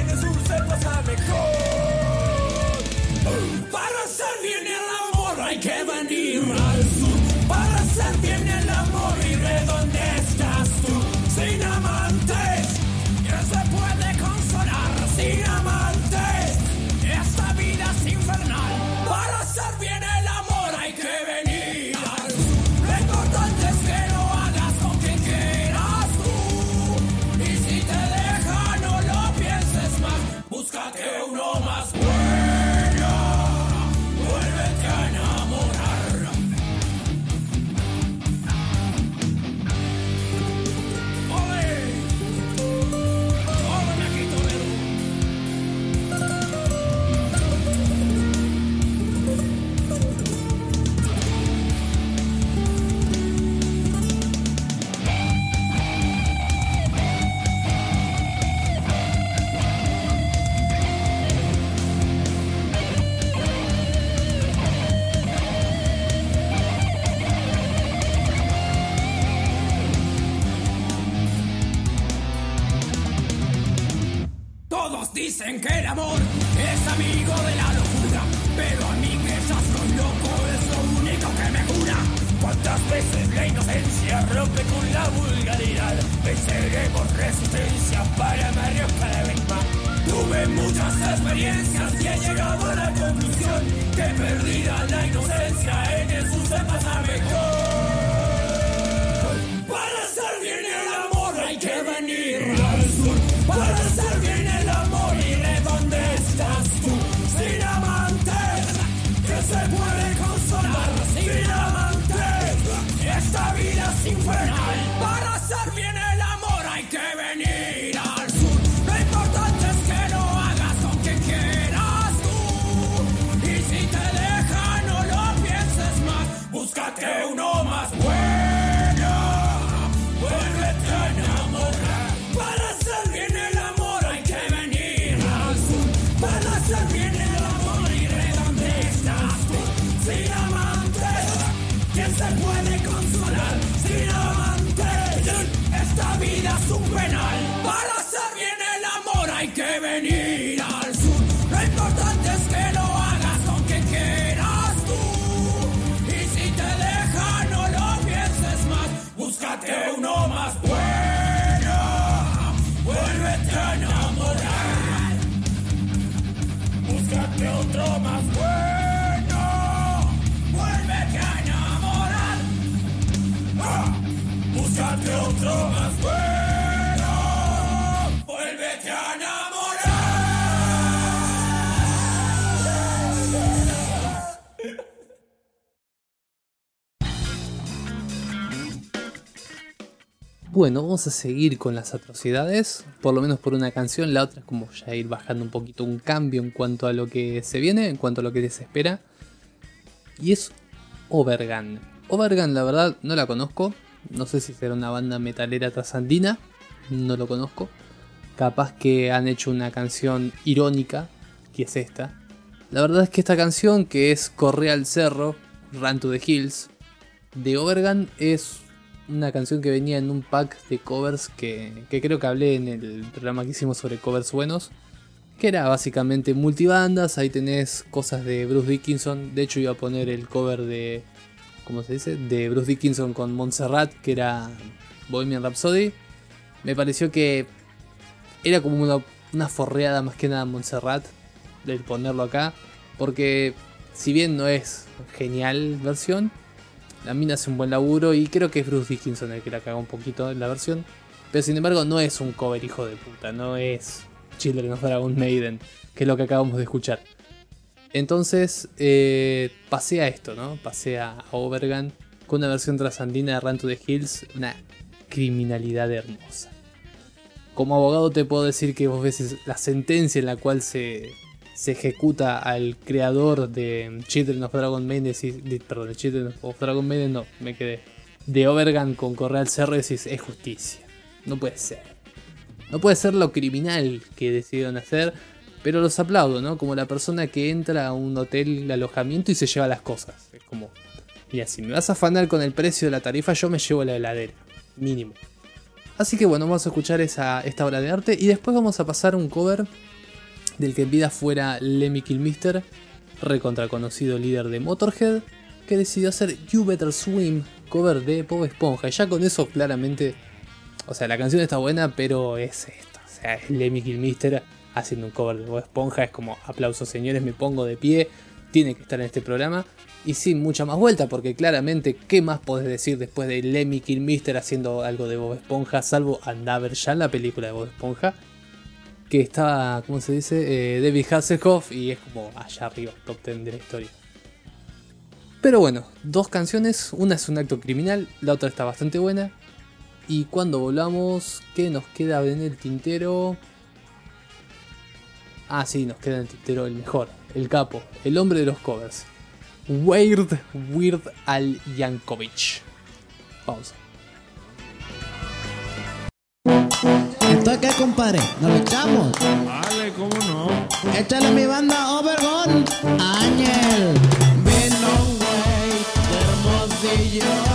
Bueno, vamos a seguir con las atrocidades, por lo menos por una canción, la otra es como ya ir bajando un poquito un cambio en cuanto a lo que se viene, en cuanto a lo que les espera. Y es Overgun. Overgun la verdad no la conozco, no sé si será una banda metalera trasandina, no lo conozco. Capaz que han hecho una canción irónica, que es esta. La verdad es que esta canción, que es Corre al Cerro, Run to the Hills, de Overgun, es una canción que venía en un pack de covers que, que creo que hablé en el programa que hicimos sobre covers buenos. Que era básicamente multibandas, ahí tenés cosas de Bruce Dickinson. De hecho iba a poner el cover de... ¿Cómo se dice? De Bruce Dickinson con Montserrat, que era Bohemian Rhapsody. Me pareció que era como una, una forreada más que nada Montserrat del ponerlo acá. Porque si bien no es genial versión, la mina hace un buen laburo y creo que es Bruce Dickinson el que la caga un poquito en la versión. Pero sin embargo no es un cover hijo de puta, no es Children of Dragon Maiden, que es lo que acabamos de escuchar. Entonces eh, pasé a esto, ¿no? Pasé a Overgun con una versión trasandina de Run to the Hills, una criminalidad hermosa. Como abogado te puedo decir que vos ves la sentencia en la cual se, se ejecuta al creador de Children of Dragon Maiden, de- perdón, Children of Dragon Maiden no, me quedé. De Overgun con Correal Cerro decís, es justicia. No puede ser. No puede ser lo criminal que decidieron hacer, pero los aplaudo, ¿no? Como la persona que entra a un hotel de alojamiento y se lleva las cosas. Es como, mira, si me vas a afanar con el precio de la tarifa, yo me llevo la heladera. Mínimo. Así que bueno, vamos a escuchar esa, esta obra de arte y después vamos a pasar un cover del que en vida fuera Lemmy Kilmister, recontra conocido líder de Motorhead, que decidió hacer You Better Swim, cover de Bob Esponja. Y ya con eso claramente, o sea, la canción está buena, pero es esto. O sea, es Lemmy Kilmister haciendo un cover de Bob Esponja. Es como, aplausos señores, me pongo de pie, tiene que estar en este programa. Y sin mucha más vuelta, porque claramente, ¿qué más podés decir después de Lemmy Kilmister haciendo algo de Bob Esponja? Salvo andar a ver ya la película de Bob Esponja que estaba, ¿cómo se dice? Eh, David Hasselhoff y es como allá arriba, top 10 de la historia. Pero bueno, dos canciones, una es un acto criminal, la otra está bastante buena. Y cuando volvamos, ¿qué nos queda en el tintero? Ah, sí, nos queda en el tintero el mejor, el capo, el hombre de los covers. Weird Weird Al Yankovic. Pausa. ¿Esto es qué, compadre? ¿Nos lo echamos? Vale, cómo no. Échale mi banda Overgon. Ángel. Güey de Hermosillo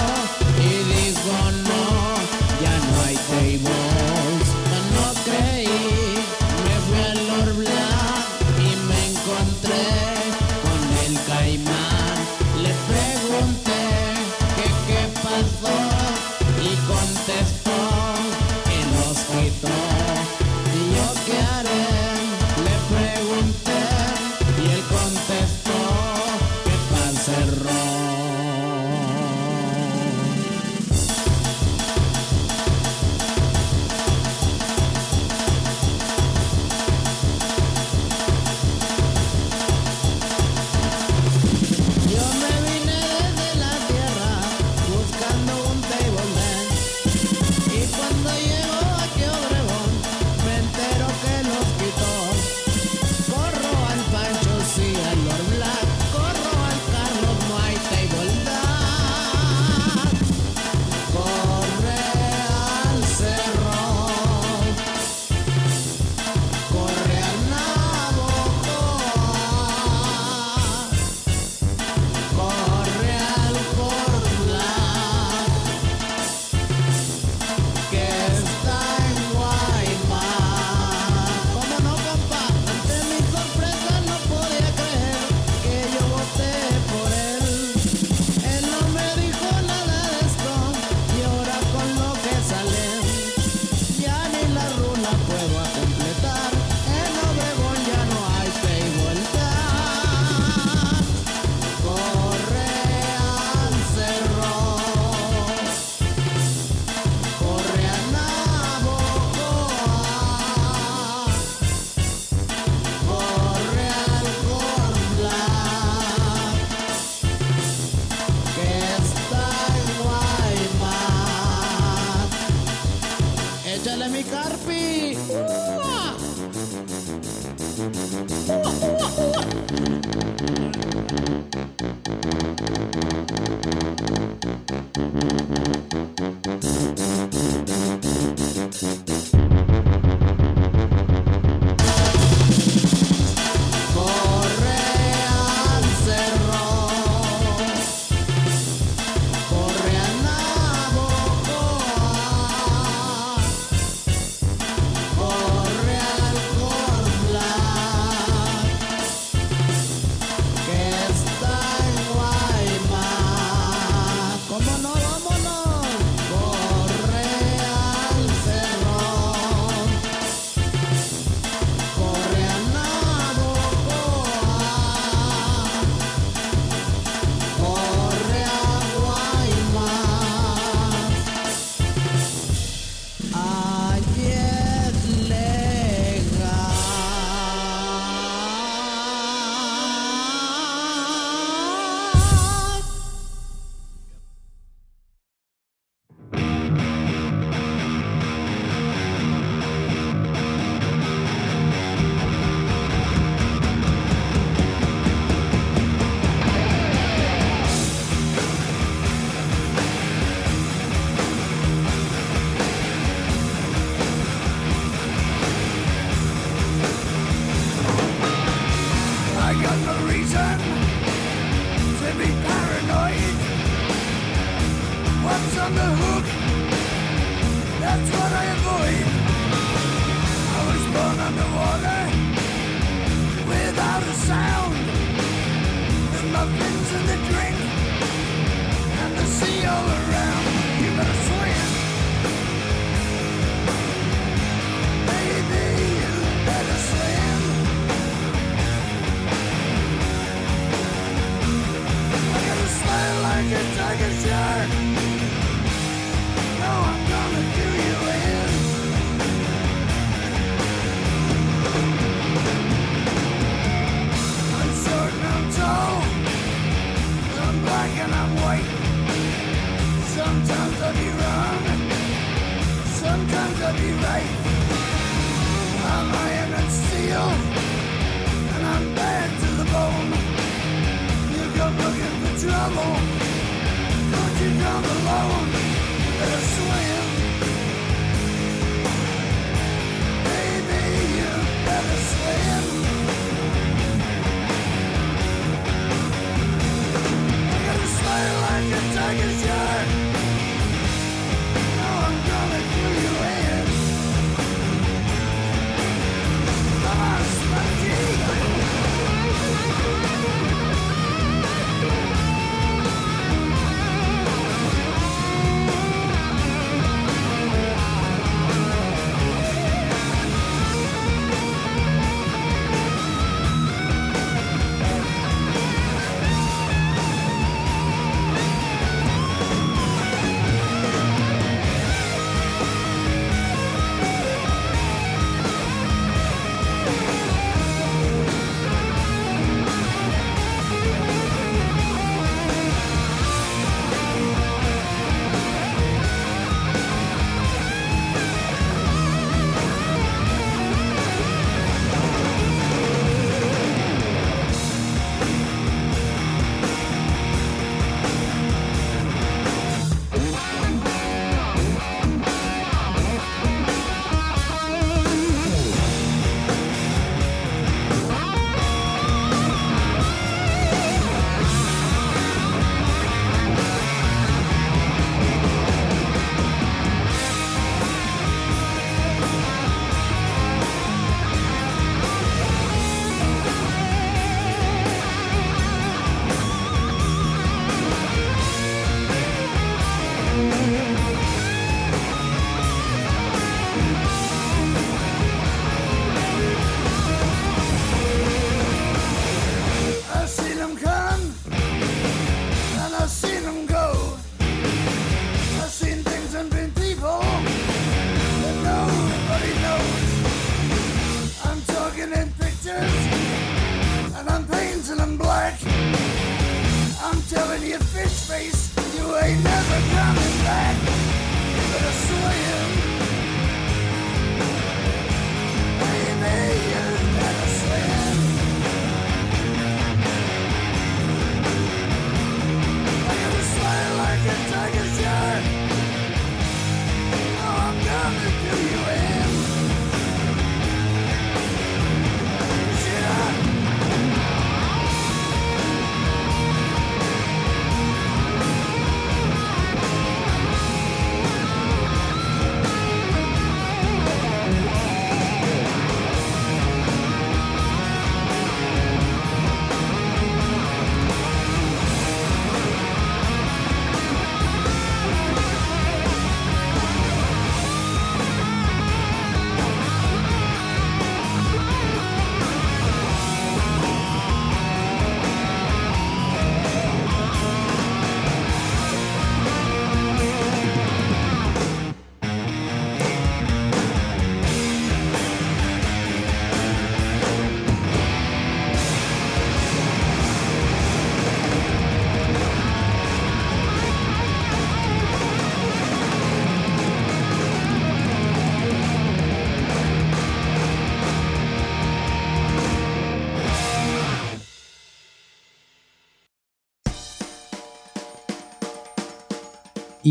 I'm telling fish face, you ain't never coming back.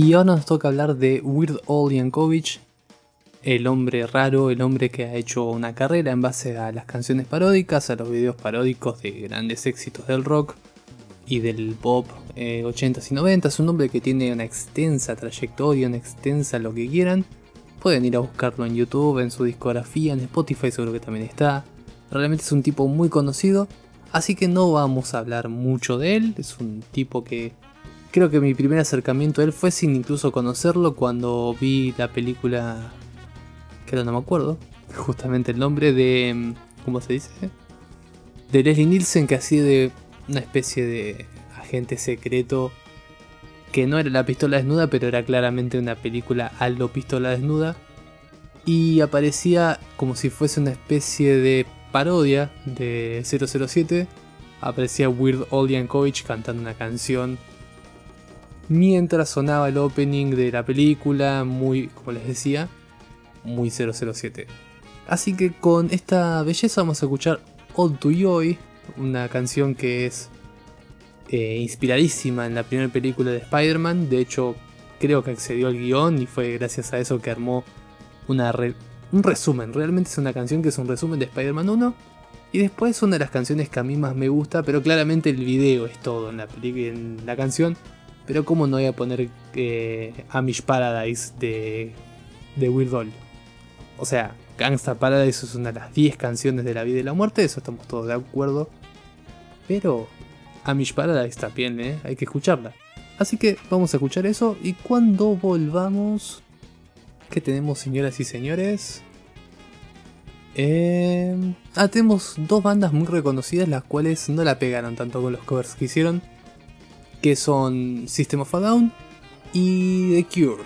Y ahora nos toca hablar de Weird Al Yankovic, el hombre raro, el hombre que ha hecho una carrera en base a las canciones paródicas, a los videos paródicos de grandes éxitos del rock y del pop eh, 80s y 90s. Un hombre que tiene una extensa trayectoria, una extensa lo que quieran. Pueden ir a buscarlo en YouTube, en su discografía, en Spotify seguro que también está. Realmente es un tipo muy conocido, así que no vamos a hablar mucho de él. Es un tipo que creo que mi primer acercamiento a él fue sin incluso conocerlo cuando vi la película que ahora no me acuerdo, justamente el nombre de mm, ¿cómo se dice? De Leslie Nielsen que hacía de una especie de agente secreto que no era la pistola desnuda, pero era claramente una película a lo pistola desnuda. Y aparecía como si fuese una especie de parodia de 007. Aparecía Weird Al Yankovic cantando una canción mientras sonaba el opening de la película, muy, como les decía, muy 007. Así que con esta belleza vamos a escuchar All to Joy, una canción que es eh, inspiradísima en la primera película de Spider-Man. De hecho, creo que accedió al guion y fue gracias a eso que armó una un resumen. Realmente es una canción que es un resumen de Spider-Man 1. Y después una de las canciones que a mí más me gusta, pero claramente el video es todo en la, en la canción. Pero cómo no voy a poner eh, Amish Paradise de, de Weird Al. O sea, Gangsta Paradise es una de las 10 canciones de la vida y la muerte, eso estamos todos de acuerdo. Pero Amish Paradise también, ¿eh? hay que escucharla. Así que vamos a escuchar eso y cuando volvamos... ¿Qué tenemos señoras y señores? Eh, ah, tenemos dos bandas muy reconocidas las cuales no la pegaron tanto con los covers que hicieron. Que son System of a Down y The Cure.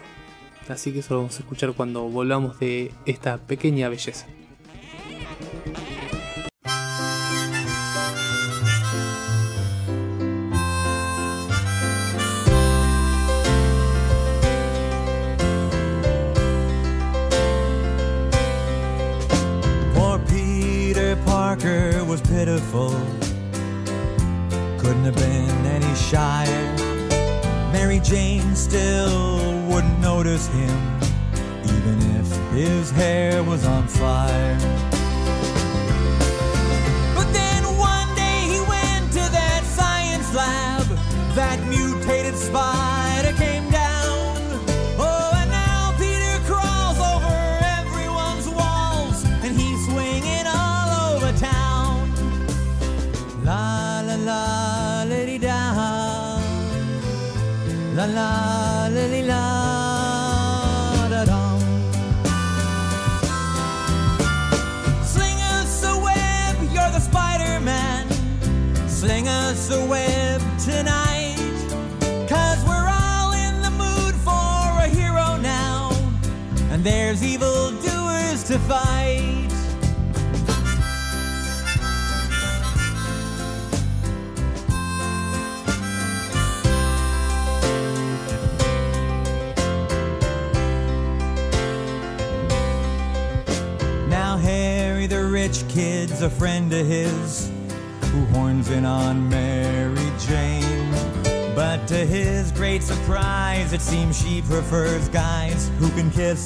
Así que eso lo vamos a escuchar cuando volvamos de esta pequeña belleza.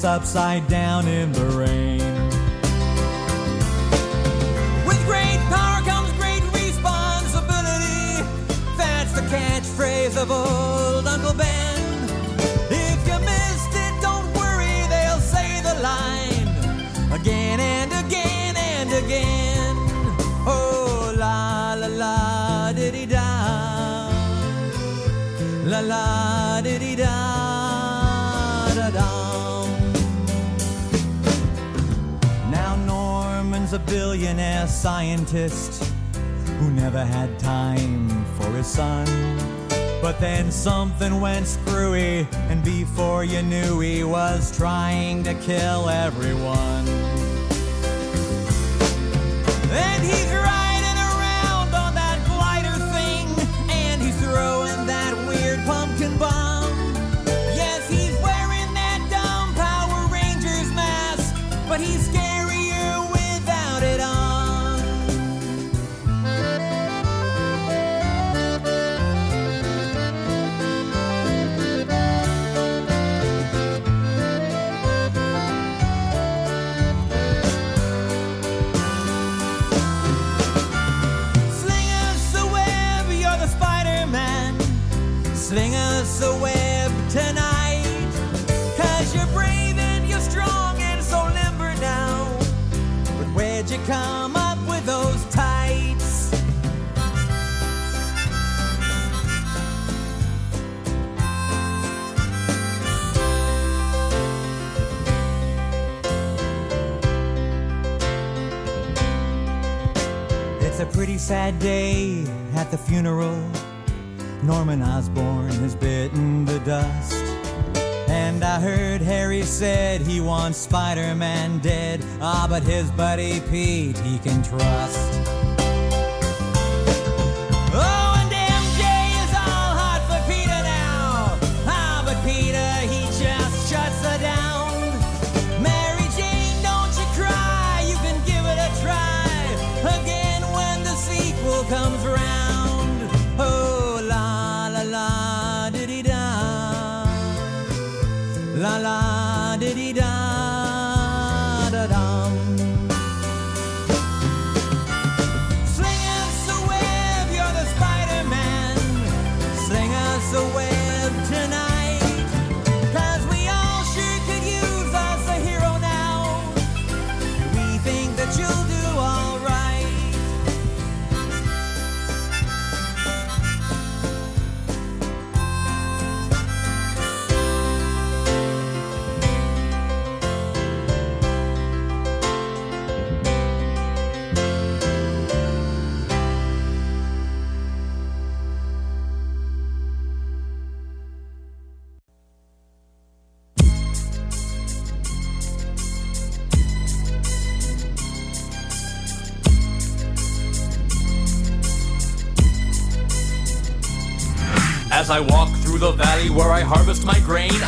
Upside down in the rain. Scientist who never had time for his son. But then something went screwy, and before you knew, he was trying to kill everyone. Norman Osborn has bitten the dust. And I heard Harry said he wants Spider Man dead. Ah, but his buddy Pete he can trust.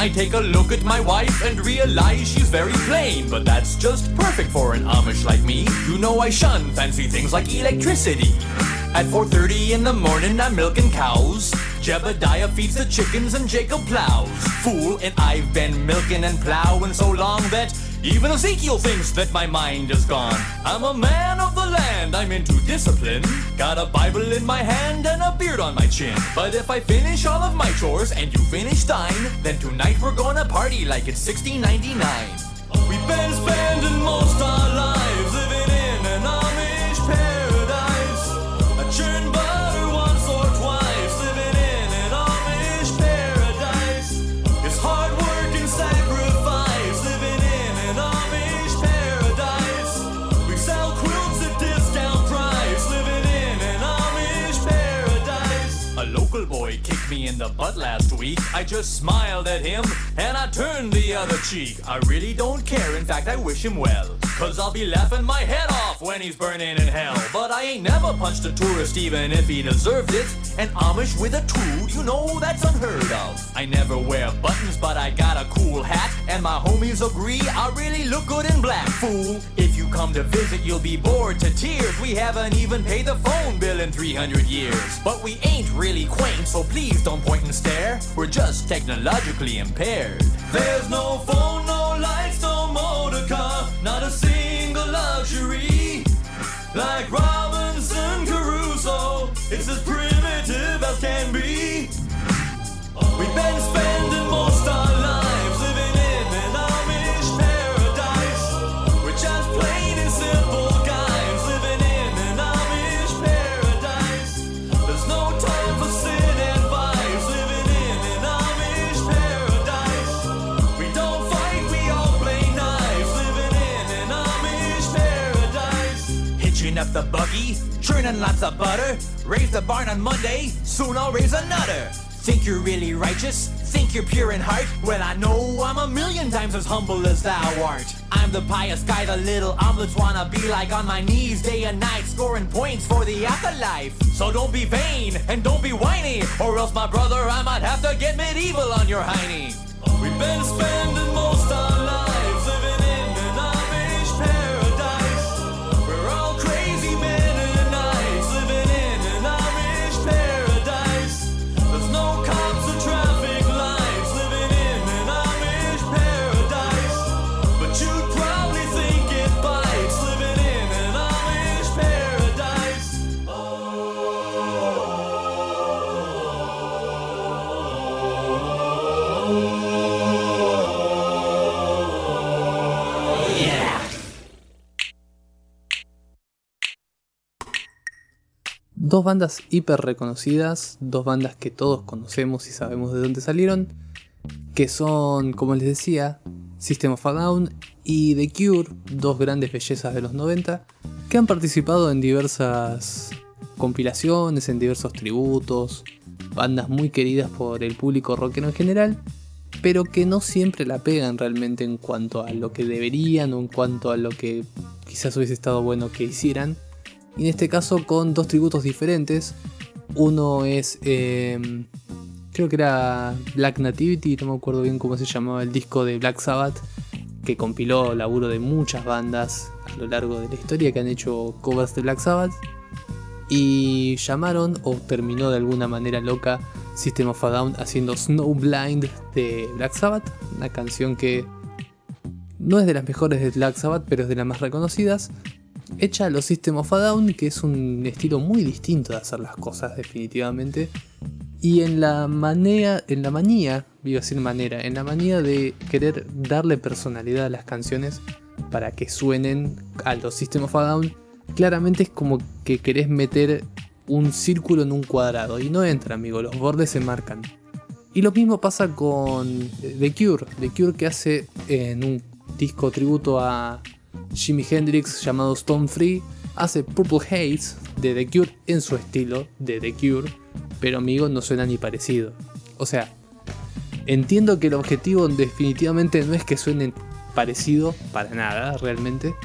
I take a look at my wife and realize she's very plain. But that's just perfect for an Amish like me. You know I shun fancy things like electricity. At 4.30 in the morning, I'm milking cows. Jebediah feeds the chickens and Jacob plows. Fool, and I've been milking and plowing so long that even Ezekiel thinks that my mind is gone. I'm a man of the land, I'm into discipline. Got a Bible in my hand and a beard on my chin. But if I finish all of my chores and you finish thine, then tonight we're gonna party like it's 1699. In the butt last week. I just smiled at him and I turned the other cheek. I really don't care, in fact, I wish him well. Cause I'll be laughing my head off when he's burning in hell. But I ain't never punched a tourist even if he deserved it. An Amish with a tool, you know that's unheard of. I never wear buttons, but I got a cool hat. And my homies agree I really look good in black, fool. If you come to visit, you'll be bored to tears. We haven't even paid the phone bill in 300 years. But we ain't really quaint, so please don't point and stare. We're just technologically impaired. There's no phone, no lights, no motor car, not a single luxury. Like Robinson Crusoe, it's as churning lots of butter. Raise the barn on Monday, soon I'll raise another. Think you're really righteous? Think you're pure in heart? Well, I know I'm a million times as humble as thou art. I'm the pious guy the little omelets wanna be like on my knees day and night, scoring points for the afterlife. So don't be vain and don't be whiny, or else, my brother, I might have to get medieval on your hiney. We've been Dos bandas hiper reconocidas, dos bandas que todos conocemos y sabemos de dónde salieron, que son, como les decía, System of a Down y The Cure, dos grandes bellezas de los 90, que han participado en diversas compilaciones, en diversos tributos, bandas muy queridas por el público rockero en general, pero que no siempre la pegan realmente en cuanto a lo que deberían o en cuanto a lo que quizás hubiese estado bueno que hicieran. Y en este caso con dos tributos diferentes. Uno es, eh, creo que era Black Nativity, no me acuerdo bien cómo se llamaba el disco de Black Sabbath, que compiló laburo de muchas bandas a lo largo de la historia que han hecho covers de Black Sabbath. Y llamaron, o terminó de alguna manera loca, System of a Down haciendo Snowblind de Black Sabbath, una canción que no es de las mejores de Black Sabbath, pero es de las más reconocidas. Hecha a los System of a Down, que es un estilo muy distinto de hacer las cosas, definitivamente. Y en la manera, en la manía, iba a decir manera, en la manía de querer darle personalidad a las canciones para que suenen a los System of a Down, claramente es como que querés meter un círculo en un cuadrado y no entra, amigo, los bordes se marcan. Y lo mismo pasa con The Cure, The Cure que hace en un disco tributo a Jimi Hendrix llamado Stone Free, hace Purple Haze de The Cure en su estilo de The Cure, pero amigo no suena ni parecido. O sea, entiendo que el objetivo definitivamente no es que suenen parecido para nada realmente,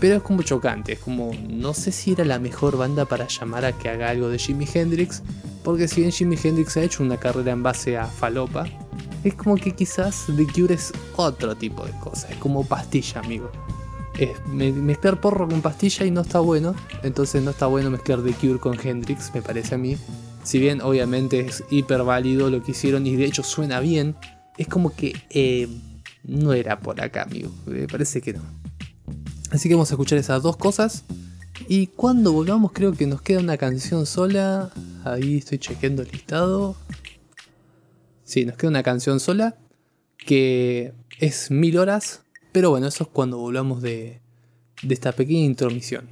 Pero es como chocante, es como no sé si era la mejor banda para llamar a que haga algo de Jimi Hendrix, porque si bien Jimi Hendrix ha hecho una carrera en base a falopa, es como que quizás The Cure es otro tipo de cosa, es como pastilla, amigo. Es me- mezclar porro con pastilla y no está bueno, entonces no está bueno mezclar The Cure con Hendrix, me parece a mí. Si bien obviamente es hiper válido lo que hicieron y de hecho suena bien, es como que eh, no era por acá, amigo. Me parece que no. Así que vamos a escuchar esas dos cosas. Y cuando volvamos creo que nos queda una canción sola. Ahí estoy chequeando el listado. Sí, nos queda una canción sola. Que es mil horas. Pero bueno, eso es cuando volvamos de, de esta pequeña intromisión.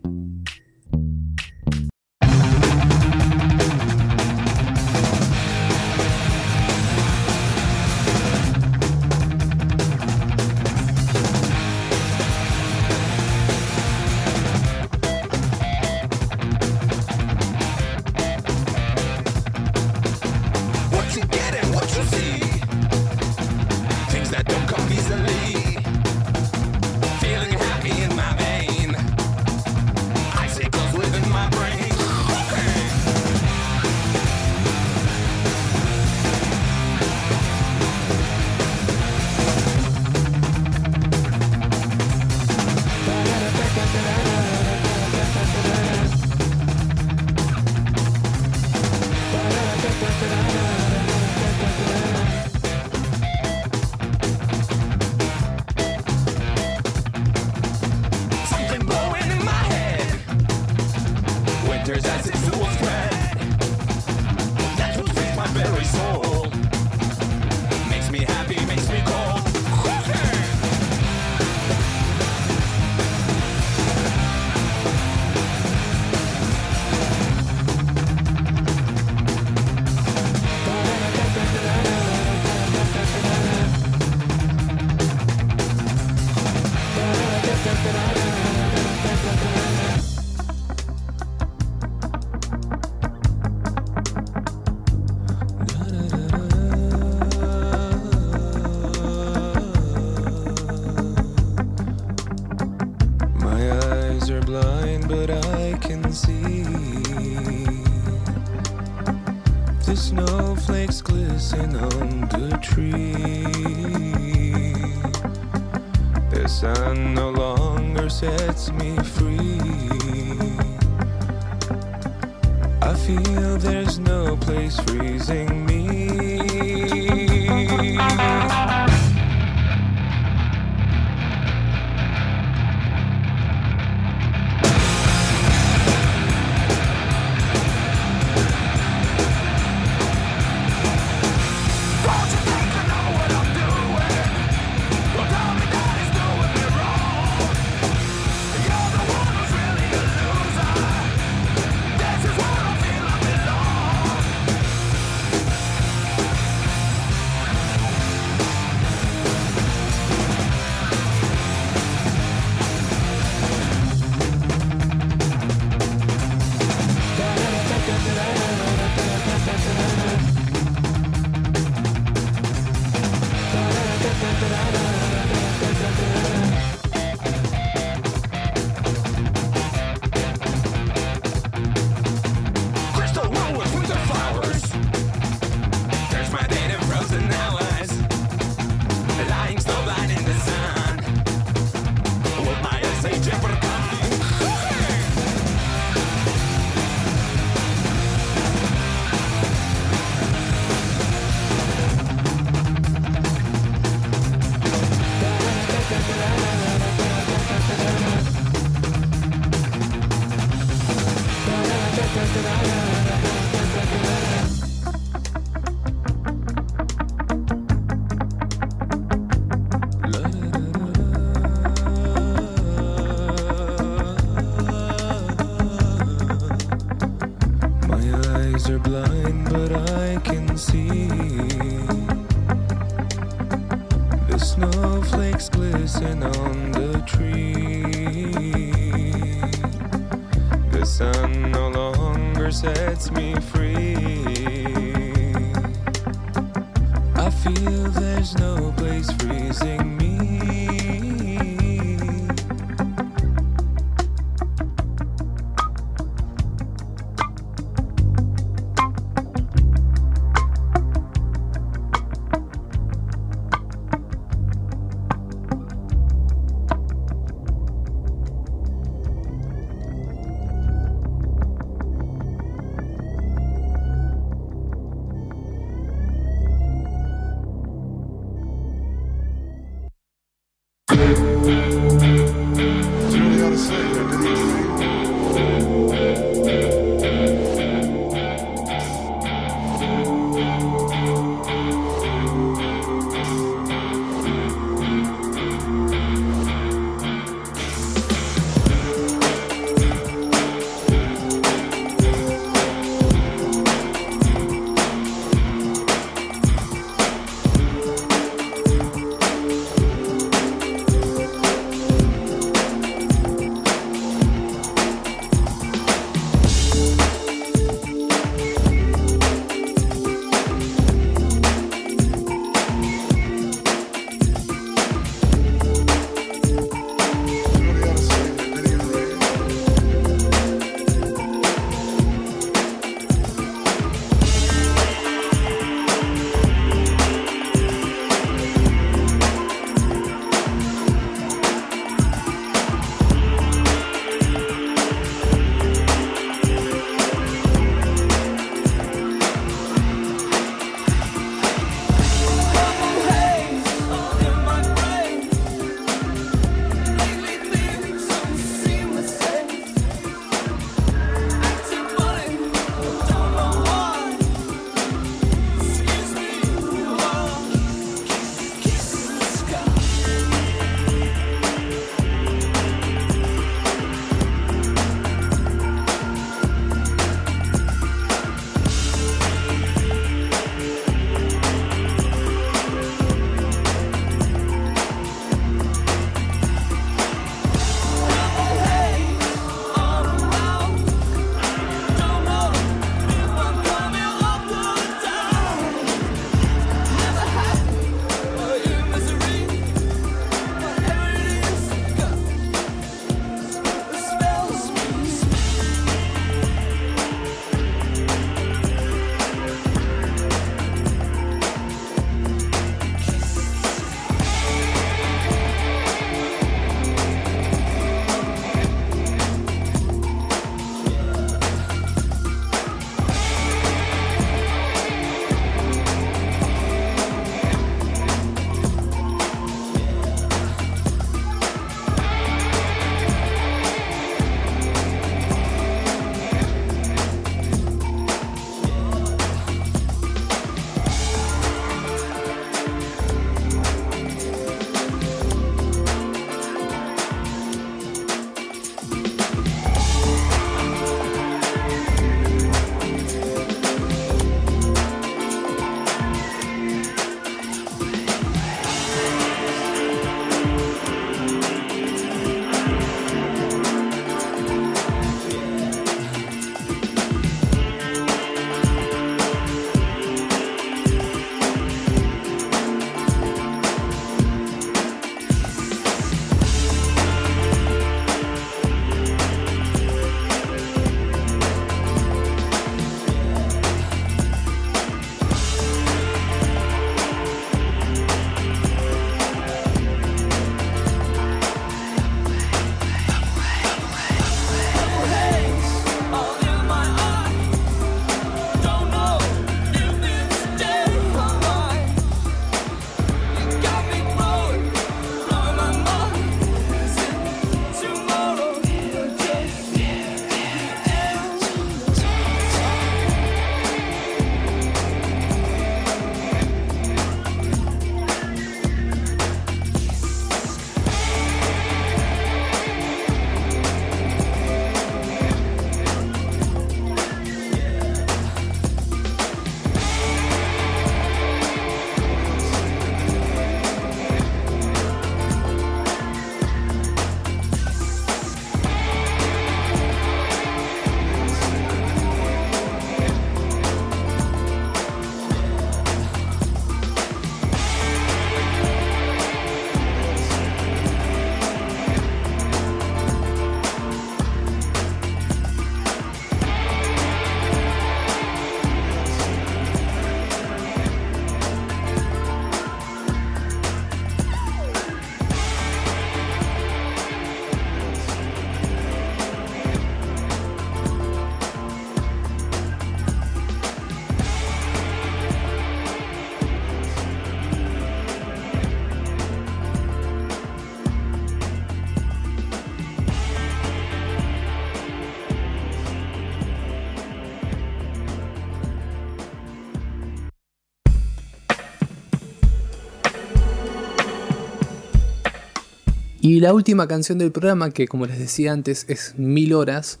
Y la última canción del programa, que como les decía antes es Mil Horas,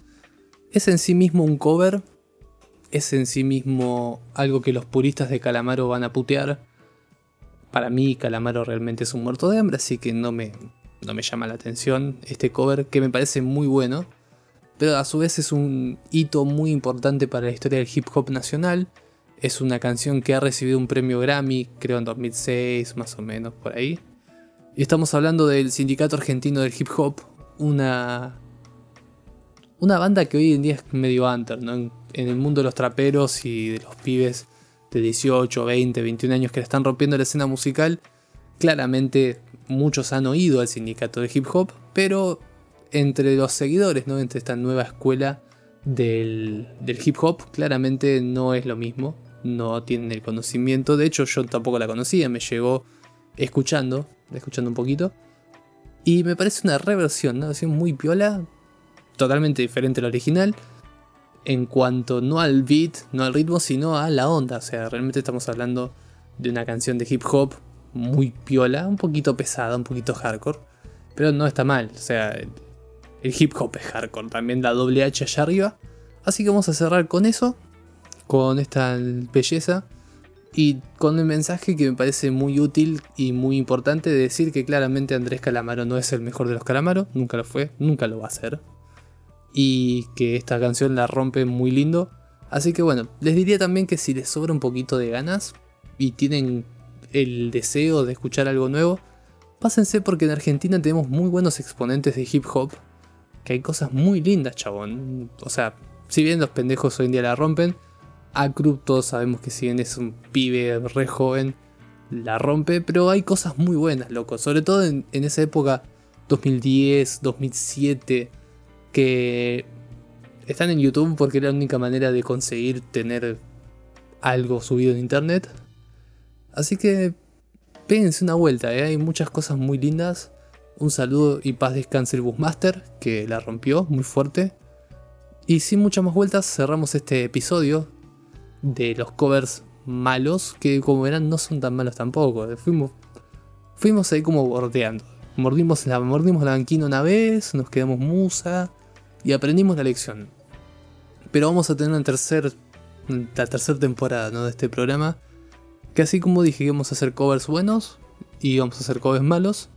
es en sí mismo un cover, es en sí mismo algo que los puristas de Calamaro van a putear. Para mí Calamaro realmente es un muerto de hambre, así que no me, no me llama la atención este cover que me parece muy bueno. Pero a su vez es un hito muy importante para la historia del hip hop nacional. Es una canción que ha recibido un premio Grammy, creo en 2006, más o menos por ahí. Y estamos hablando del Sindicato Argentino del Hip Hop, una, una banda que hoy en día es medio under, ¿no? En, el mundo de los traperos y de los pibes de 18, 20, 21 años que le están rompiendo la escena musical. Claramente muchos han oído al Sindicato del Hip Hop, pero entre los seguidores, ¿no? Entre esta nueva escuela del, del hip hop, claramente no es lo mismo. No tienen el conocimiento. De hecho, yo tampoco la conocía, me llegó escuchando, escuchando un poquito. Y me parece una reversión, una versión muy piola, totalmente diferente a la original. En cuanto no al beat, no al ritmo, sino a la onda. O sea, realmente estamos hablando de una canción de hip hop muy piola, un poquito pesada, un poquito hardcore. Pero no está mal. O sea, el, el hip hop es hardcore. También la doble H allá arriba. Así que vamos a cerrar con eso. Con esta belleza y con el mensaje que me parece muy útil y muy importante de decir que claramente Andrés Calamaro no es el mejor de los Calamaro, nunca lo fue, nunca lo va a ser. Y que esta canción la rompe muy lindo. Así que bueno, les diría también que si les sobra un poquito de ganas y tienen el deseo de escuchar algo nuevo, pásense porque en Argentina tenemos muy buenos exponentes de hip hop, que hay cosas muy lindas, chabón. O sea, si bien los pendejos hoy en día la rompen, Acrup todos sabemos que si bien es un pibe re joven, la rompe, pero hay cosas muy buenas, loco. Sobre todo en, esa época, 2010, 2007, que están en YouTube porque era la única manera de conseguir tener algo subido en internet. Así que péguense una vuelta, ¿eh? hay muchas cosas muy lindas. Un saludo y paz descanse el Busmaster, que la rompió muy fuerte. Y sin muchas más vueltas, cerramos este episodio de los covers malos, que como verán no son tan malos tampoco. Fuimos, fuimos ahí como bordeando. Mordimos la, mordimos la banquina una vez, nos quedamos musa y aprendimos la lección. Pero vamos a tener una tercer, la tercera temporada ¿no? de este programa. Que así como dije que vamos a hacer covers buenos y vamos a hacer covers malos,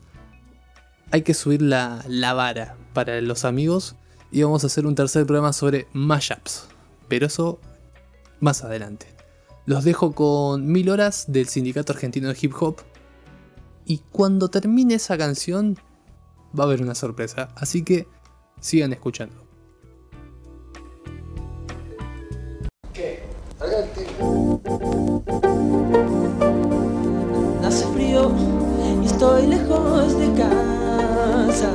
hay que subir la, la vara para los amigos y vamos a hacer un tercer programa sobre mashups. Pero eso más adelante. Los dejo con mil horas del Sindicato Argentino de Hip Hop. Y cuando termine esa canción, va a haber una sorpresa. Así que sigan escuchando. Hace frío y estoy lejos de casa.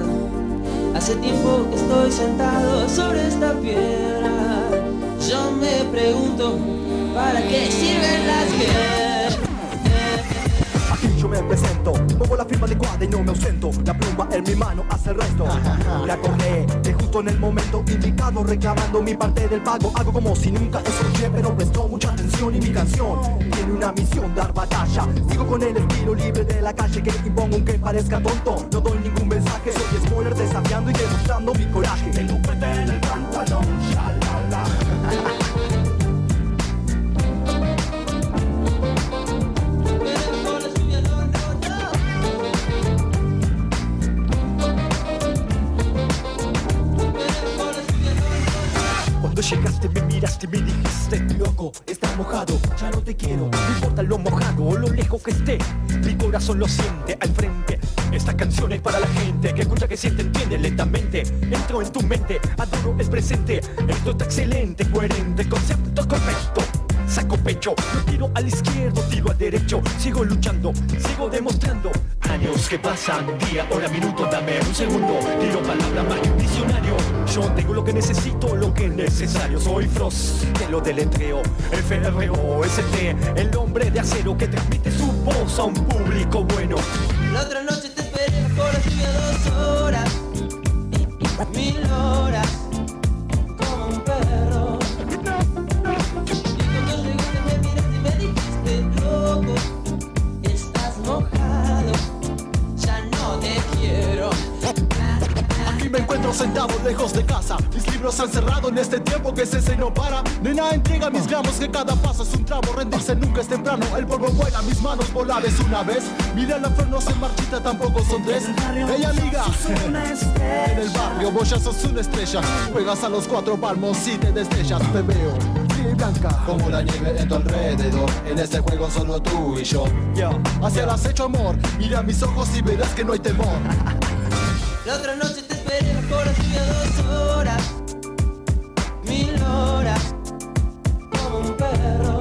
Hace tiempo que estoy sentado sobre esta piedra. Yo me pregunto, ¿para qué sirven las guerras? Aquí yo me presento, pongo la firma adecuada y no me ausento. La pluma en mi mano hace el resto. Me acordé de justo en el momento indicado, reclamando mi parte del pago. Hago como si nunca escuché, pero prestó mucha atención y mi canción tiene una misión, dar batalla. Sigo con el estilo libre de la calle que impongo aunque parezca tonto. No doy ningún mensaje, soy spoiler desafiando y demostrando mi coraje. Tengo en el pantalón, Cuando llegaste me miraste y me dijiste Loco, estás mojado, ya no te quiero No importa lo mojado o lo lejos que esté Mi corazón lo siente al frente Esta canción es para la gente Que escucha, que siente, entiende lentamente Entro en tu mente, adoro el presente Esto está excelente, coherente, concepto correcto Saco pecho, tiro al izquierdo, tiro al derecho. Sigo luchando, sigo demostrando. Años que pasan, día, hora, minuto, dame un segundo. Tiro palabra más que un diccionario. Yo tengo lo que necesito, lo que es necesario. Soy Frost, te lo deletreo. F-R-O-S-T, el hombre de acero Que transmite su voz a un público bueno. La otra noche te esperé bajo la lluvia dos horas, mil horas, ya no te quiero. Aquí me encuentro sentado lejos de casa. Mis libros han cerrado en este tiempo que cese y no para. Nena entrega mis gramos que cada paso es un tramo. Rendirse nunca es temprano. El polvo vuela, mis manos volares una vez. Mira la flor se marchita, tampoco son tres. Ella liga. En el barrio vos ya sos una estrella. Juegas a los cuatro palmos y te destellas. Te veo fría y blanca. Como la nieve en tu alrededor. En este juego solo tú y yo. Hacia el acecho amor. Mira mis ojos y verás que no hay temor. La otra noche te esperé lluvia dos horas, mil horas, como un perro.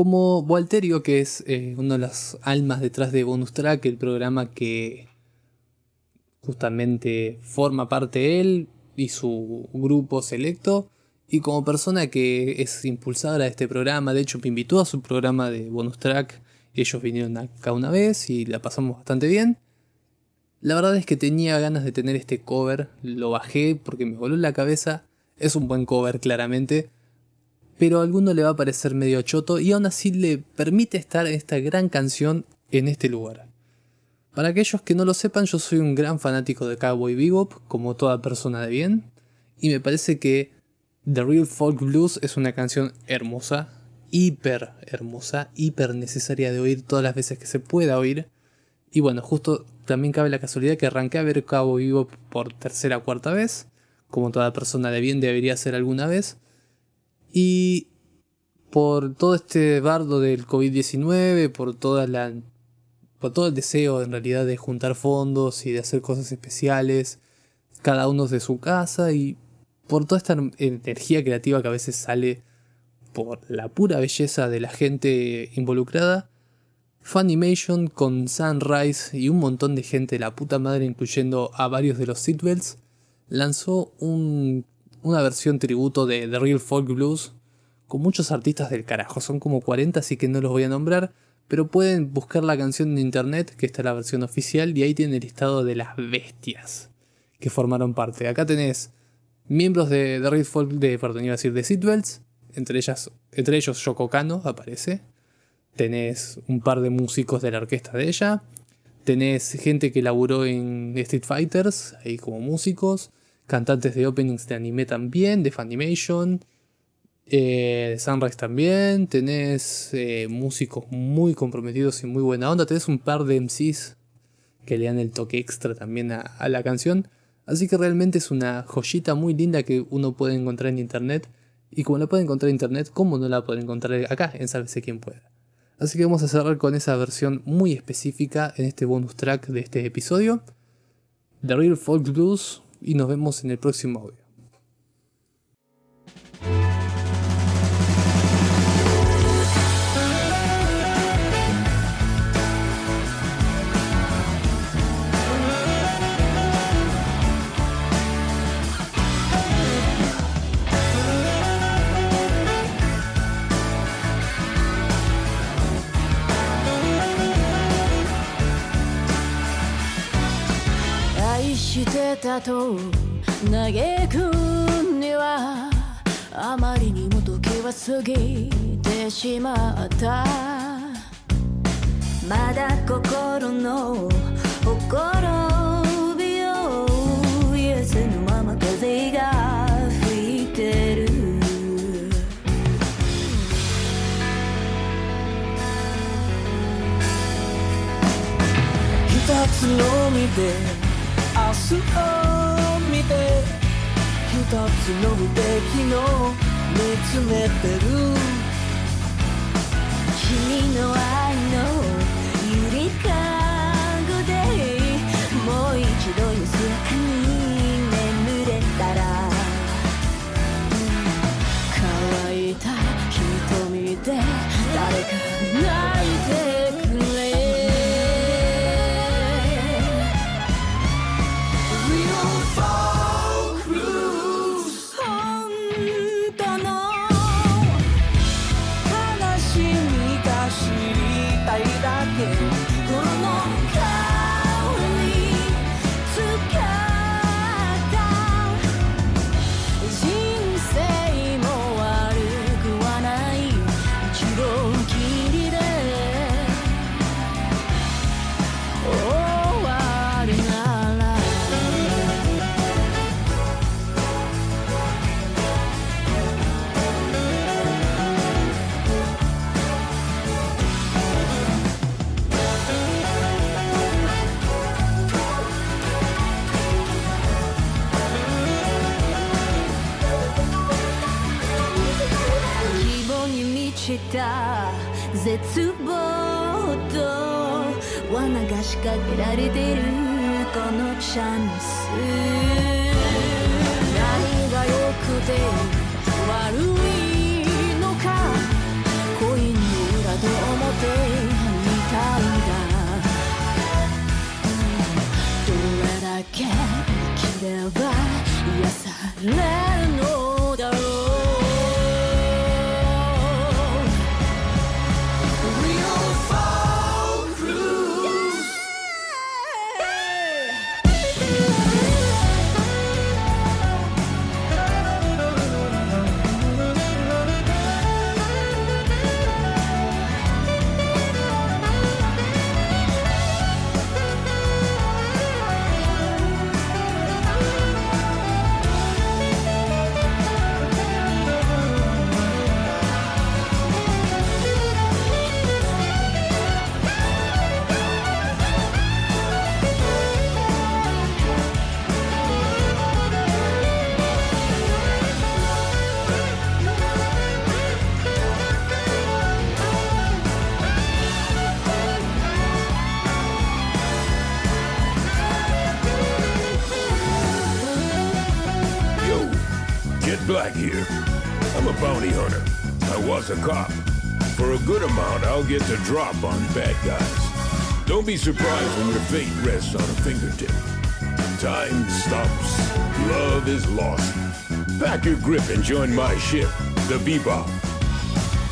Como Walterio, que es eh, una de las almas detrás de Bonus Track, el programa que justamente forma parte él y su grupo selecto, y como persona que es impulsadora de este programa, de hecho me invitó a su programa de Bonus Track, ellos vinieron acá una vez y la pasamos bastante bien. La verdad es que tenía ganas de tener este cover, lo bajé porque me voló la cabeza, es un buen cover claramente, pero a alguno le va a parecer medio choto y aún así le permite estar esta gran canción en este lugar. Para aquellos que no lo sepan, yo soy un gran fanático de Cowboy Bebop, como toda persona de bien, y me parece que The Real Folk Blues es una canción hermosa, hiper hermosa, hiper necesaria de oír todas las veces que se pueda oír. Y bueno, justo también cabe la casualidad que arranqué a ver Cowboy Bebop por tercera o cuarta vez, como toda persona de bien debería hacer alguna vez. Y por todo este bardo del COVID-19, por toda la por todo el deseo en realidad de juntar fondos y de hacer cosas especiales, cada uno de su casa y por toda esta energía creativa que a veces sale por la pura belleza de la gente involucrada, Funimation con Sunrise y un montón de gente de la puta madre, incluyendo a varios de los Seatbelts, lanzó un una versión tributo de The Real Folk Blues con muchos artistas del carajo. Son como 40, así que no los voy a nombrar. Pero pueden buscar la canción en internet, que está la versión oficial, y ahí tiene el listado de las bestias que formaron parte. Acá tenés miembros de The Real Folk, de, perdón, iba a decir de Seatbelts, entre, ellas, entre ellos Yoko Kano aparece. Tenés un par de músicos de la orquesta de ella. Tenés gente que laburó en Street Fighters, ahí como músicos cantantes de openings de anime también, de Funimation, eh, de Sunrise también, tenés eh, músicos muy comprometidos y muy buena onda, tenés un par de MCs que le dan el toque extra también a, la canción, así que realmente es una joyita muy linda que uno puede encontrar en internet, y como la puede encontrar en internet, ¿cómo no la puede encontrar acá en Sálvese quien pueda? Así que vamos a cerrar con esa versión muy específica en este bonus track de este episodio. The Real Folk Blues y nos vemos en el próximo audio. してたと嘆くにはあまりにも時は過ぎてしまった。まだ心のほころびを癒せぬまま風が吹いてる。つのみで明日を見て一つの無敵の見つめてる君の愛のゆりかごでもう一度安らかにた。絶望と罠が仕掛けられてるこのチャンス。何が良くて悪いのか。コインの裏と表みたいだ。どれだけ生きれば癒されるの？I'm a bounty hunter. I was a cop. For a good amount, I'll get the drop on bad guys. Don't be surprised when your fate rests on a fingertip. Time stops. Love is lost. Pack your grip and join my ship, the Bebop.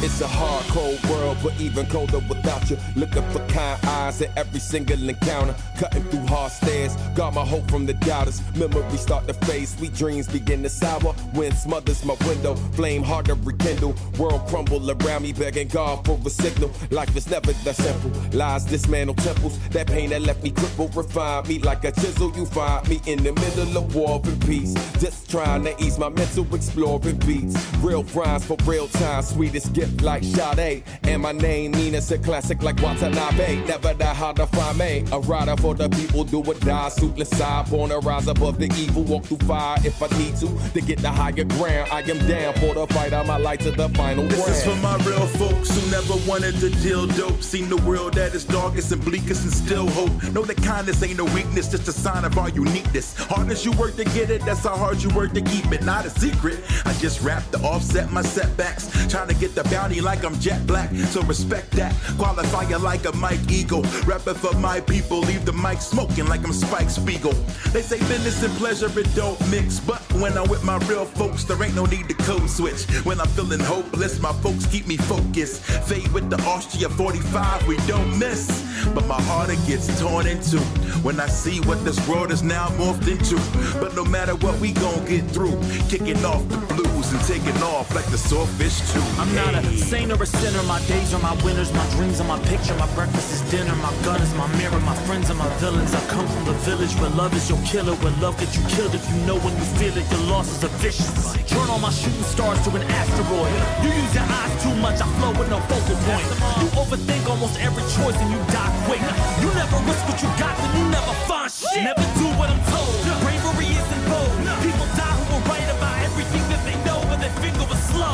It's a hard, cold world, but even colder without you. Looking for kind eyes at every single encounter. Cutting through hard stairs, got my hope from the doubters. Memories start to fade, sweet dreams begin to sour. Wind smothers my window, flame hard to rekindle. World crumble around me, begging God for a signal. Life is never that simple. Lies dismantle temples. That pain that left me crippled, refined me like a chisel. You find me in the middle of war and peace. Just trying to ease my mental, exploring beats. Real rhymes for real time, sweetest gift like Sade. And my name mean it's a classic like Watanabe. Never that hard to find me. A rider for the people, do or die. Suitless side, born to rise above the evil. Walk through fire if I need to. To get the higher ground, I am down for the fight. I'm my light to the final This is for my real folks who never wanted to deal dope. Seen the world at its darkest and bleakest and still hope. Know that kindness ain't a weakness, just a sign of our uniqueness. Hard as you work to get it, that's how hard you work to keep it. Not a secret. I just rap to offset my setbacks. Trying to get the bounty like I'm jet black. So respect that. Qualify you like a Mike Eagle. Rapping for my people, leave the mic smoking like I'm Spike Spiegel. They say business and pleasure it don't mix. But when I'm with my real folks, there ain't no need to code switch. When I'm feeling hopeless, my folks keep me focused. Fade with the Austria 45, we don't miss. But my heart it gets torn into when I see what this world is now morphed into. But no matter what, we gon' get through. Kicking off the blues and taking off like the swordfish too. I'm not a saint or a sinner. My days are my winners. My dreams are my picture. My breakfast is dinner. My gun is my mirror. My friends are my villains. I come from the village where love is your killer. Where love gets you killed if you know when you feel it. Your losses are vicious. Turn all my shooting stars to an asteroid. You use your eyes too much. I flow with no focal point. You overthink almost every choice and you die quick. You never risk what you got, then you never find shit. Never do what I'm told. Bravery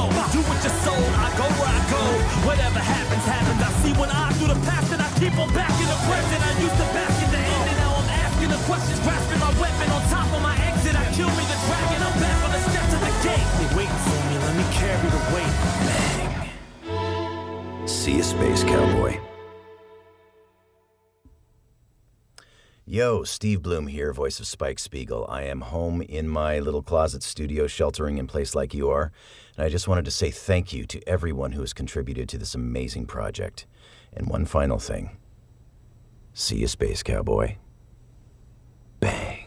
was. Do what you're sold. I go where I go. Whatever happens, happens. I see one eye through the past and I keep on back in the present. I used to back in the end and now I'm asking the questions, grasping my weapon on top of my exit. I kill me the dragon. I'm back on the steps of the gate. They waiting for me. Let me carry the weight. Bang. See you, Space Cowboy. Yo, Steve Bloom here, voice of Spike Spiegel. I am home in my little closet studio, sheltering in place like you are, and I just wanted to say thank you to everyone who has contributed to this amazing project. And one final thing. See you, Space Cowboy. Bang.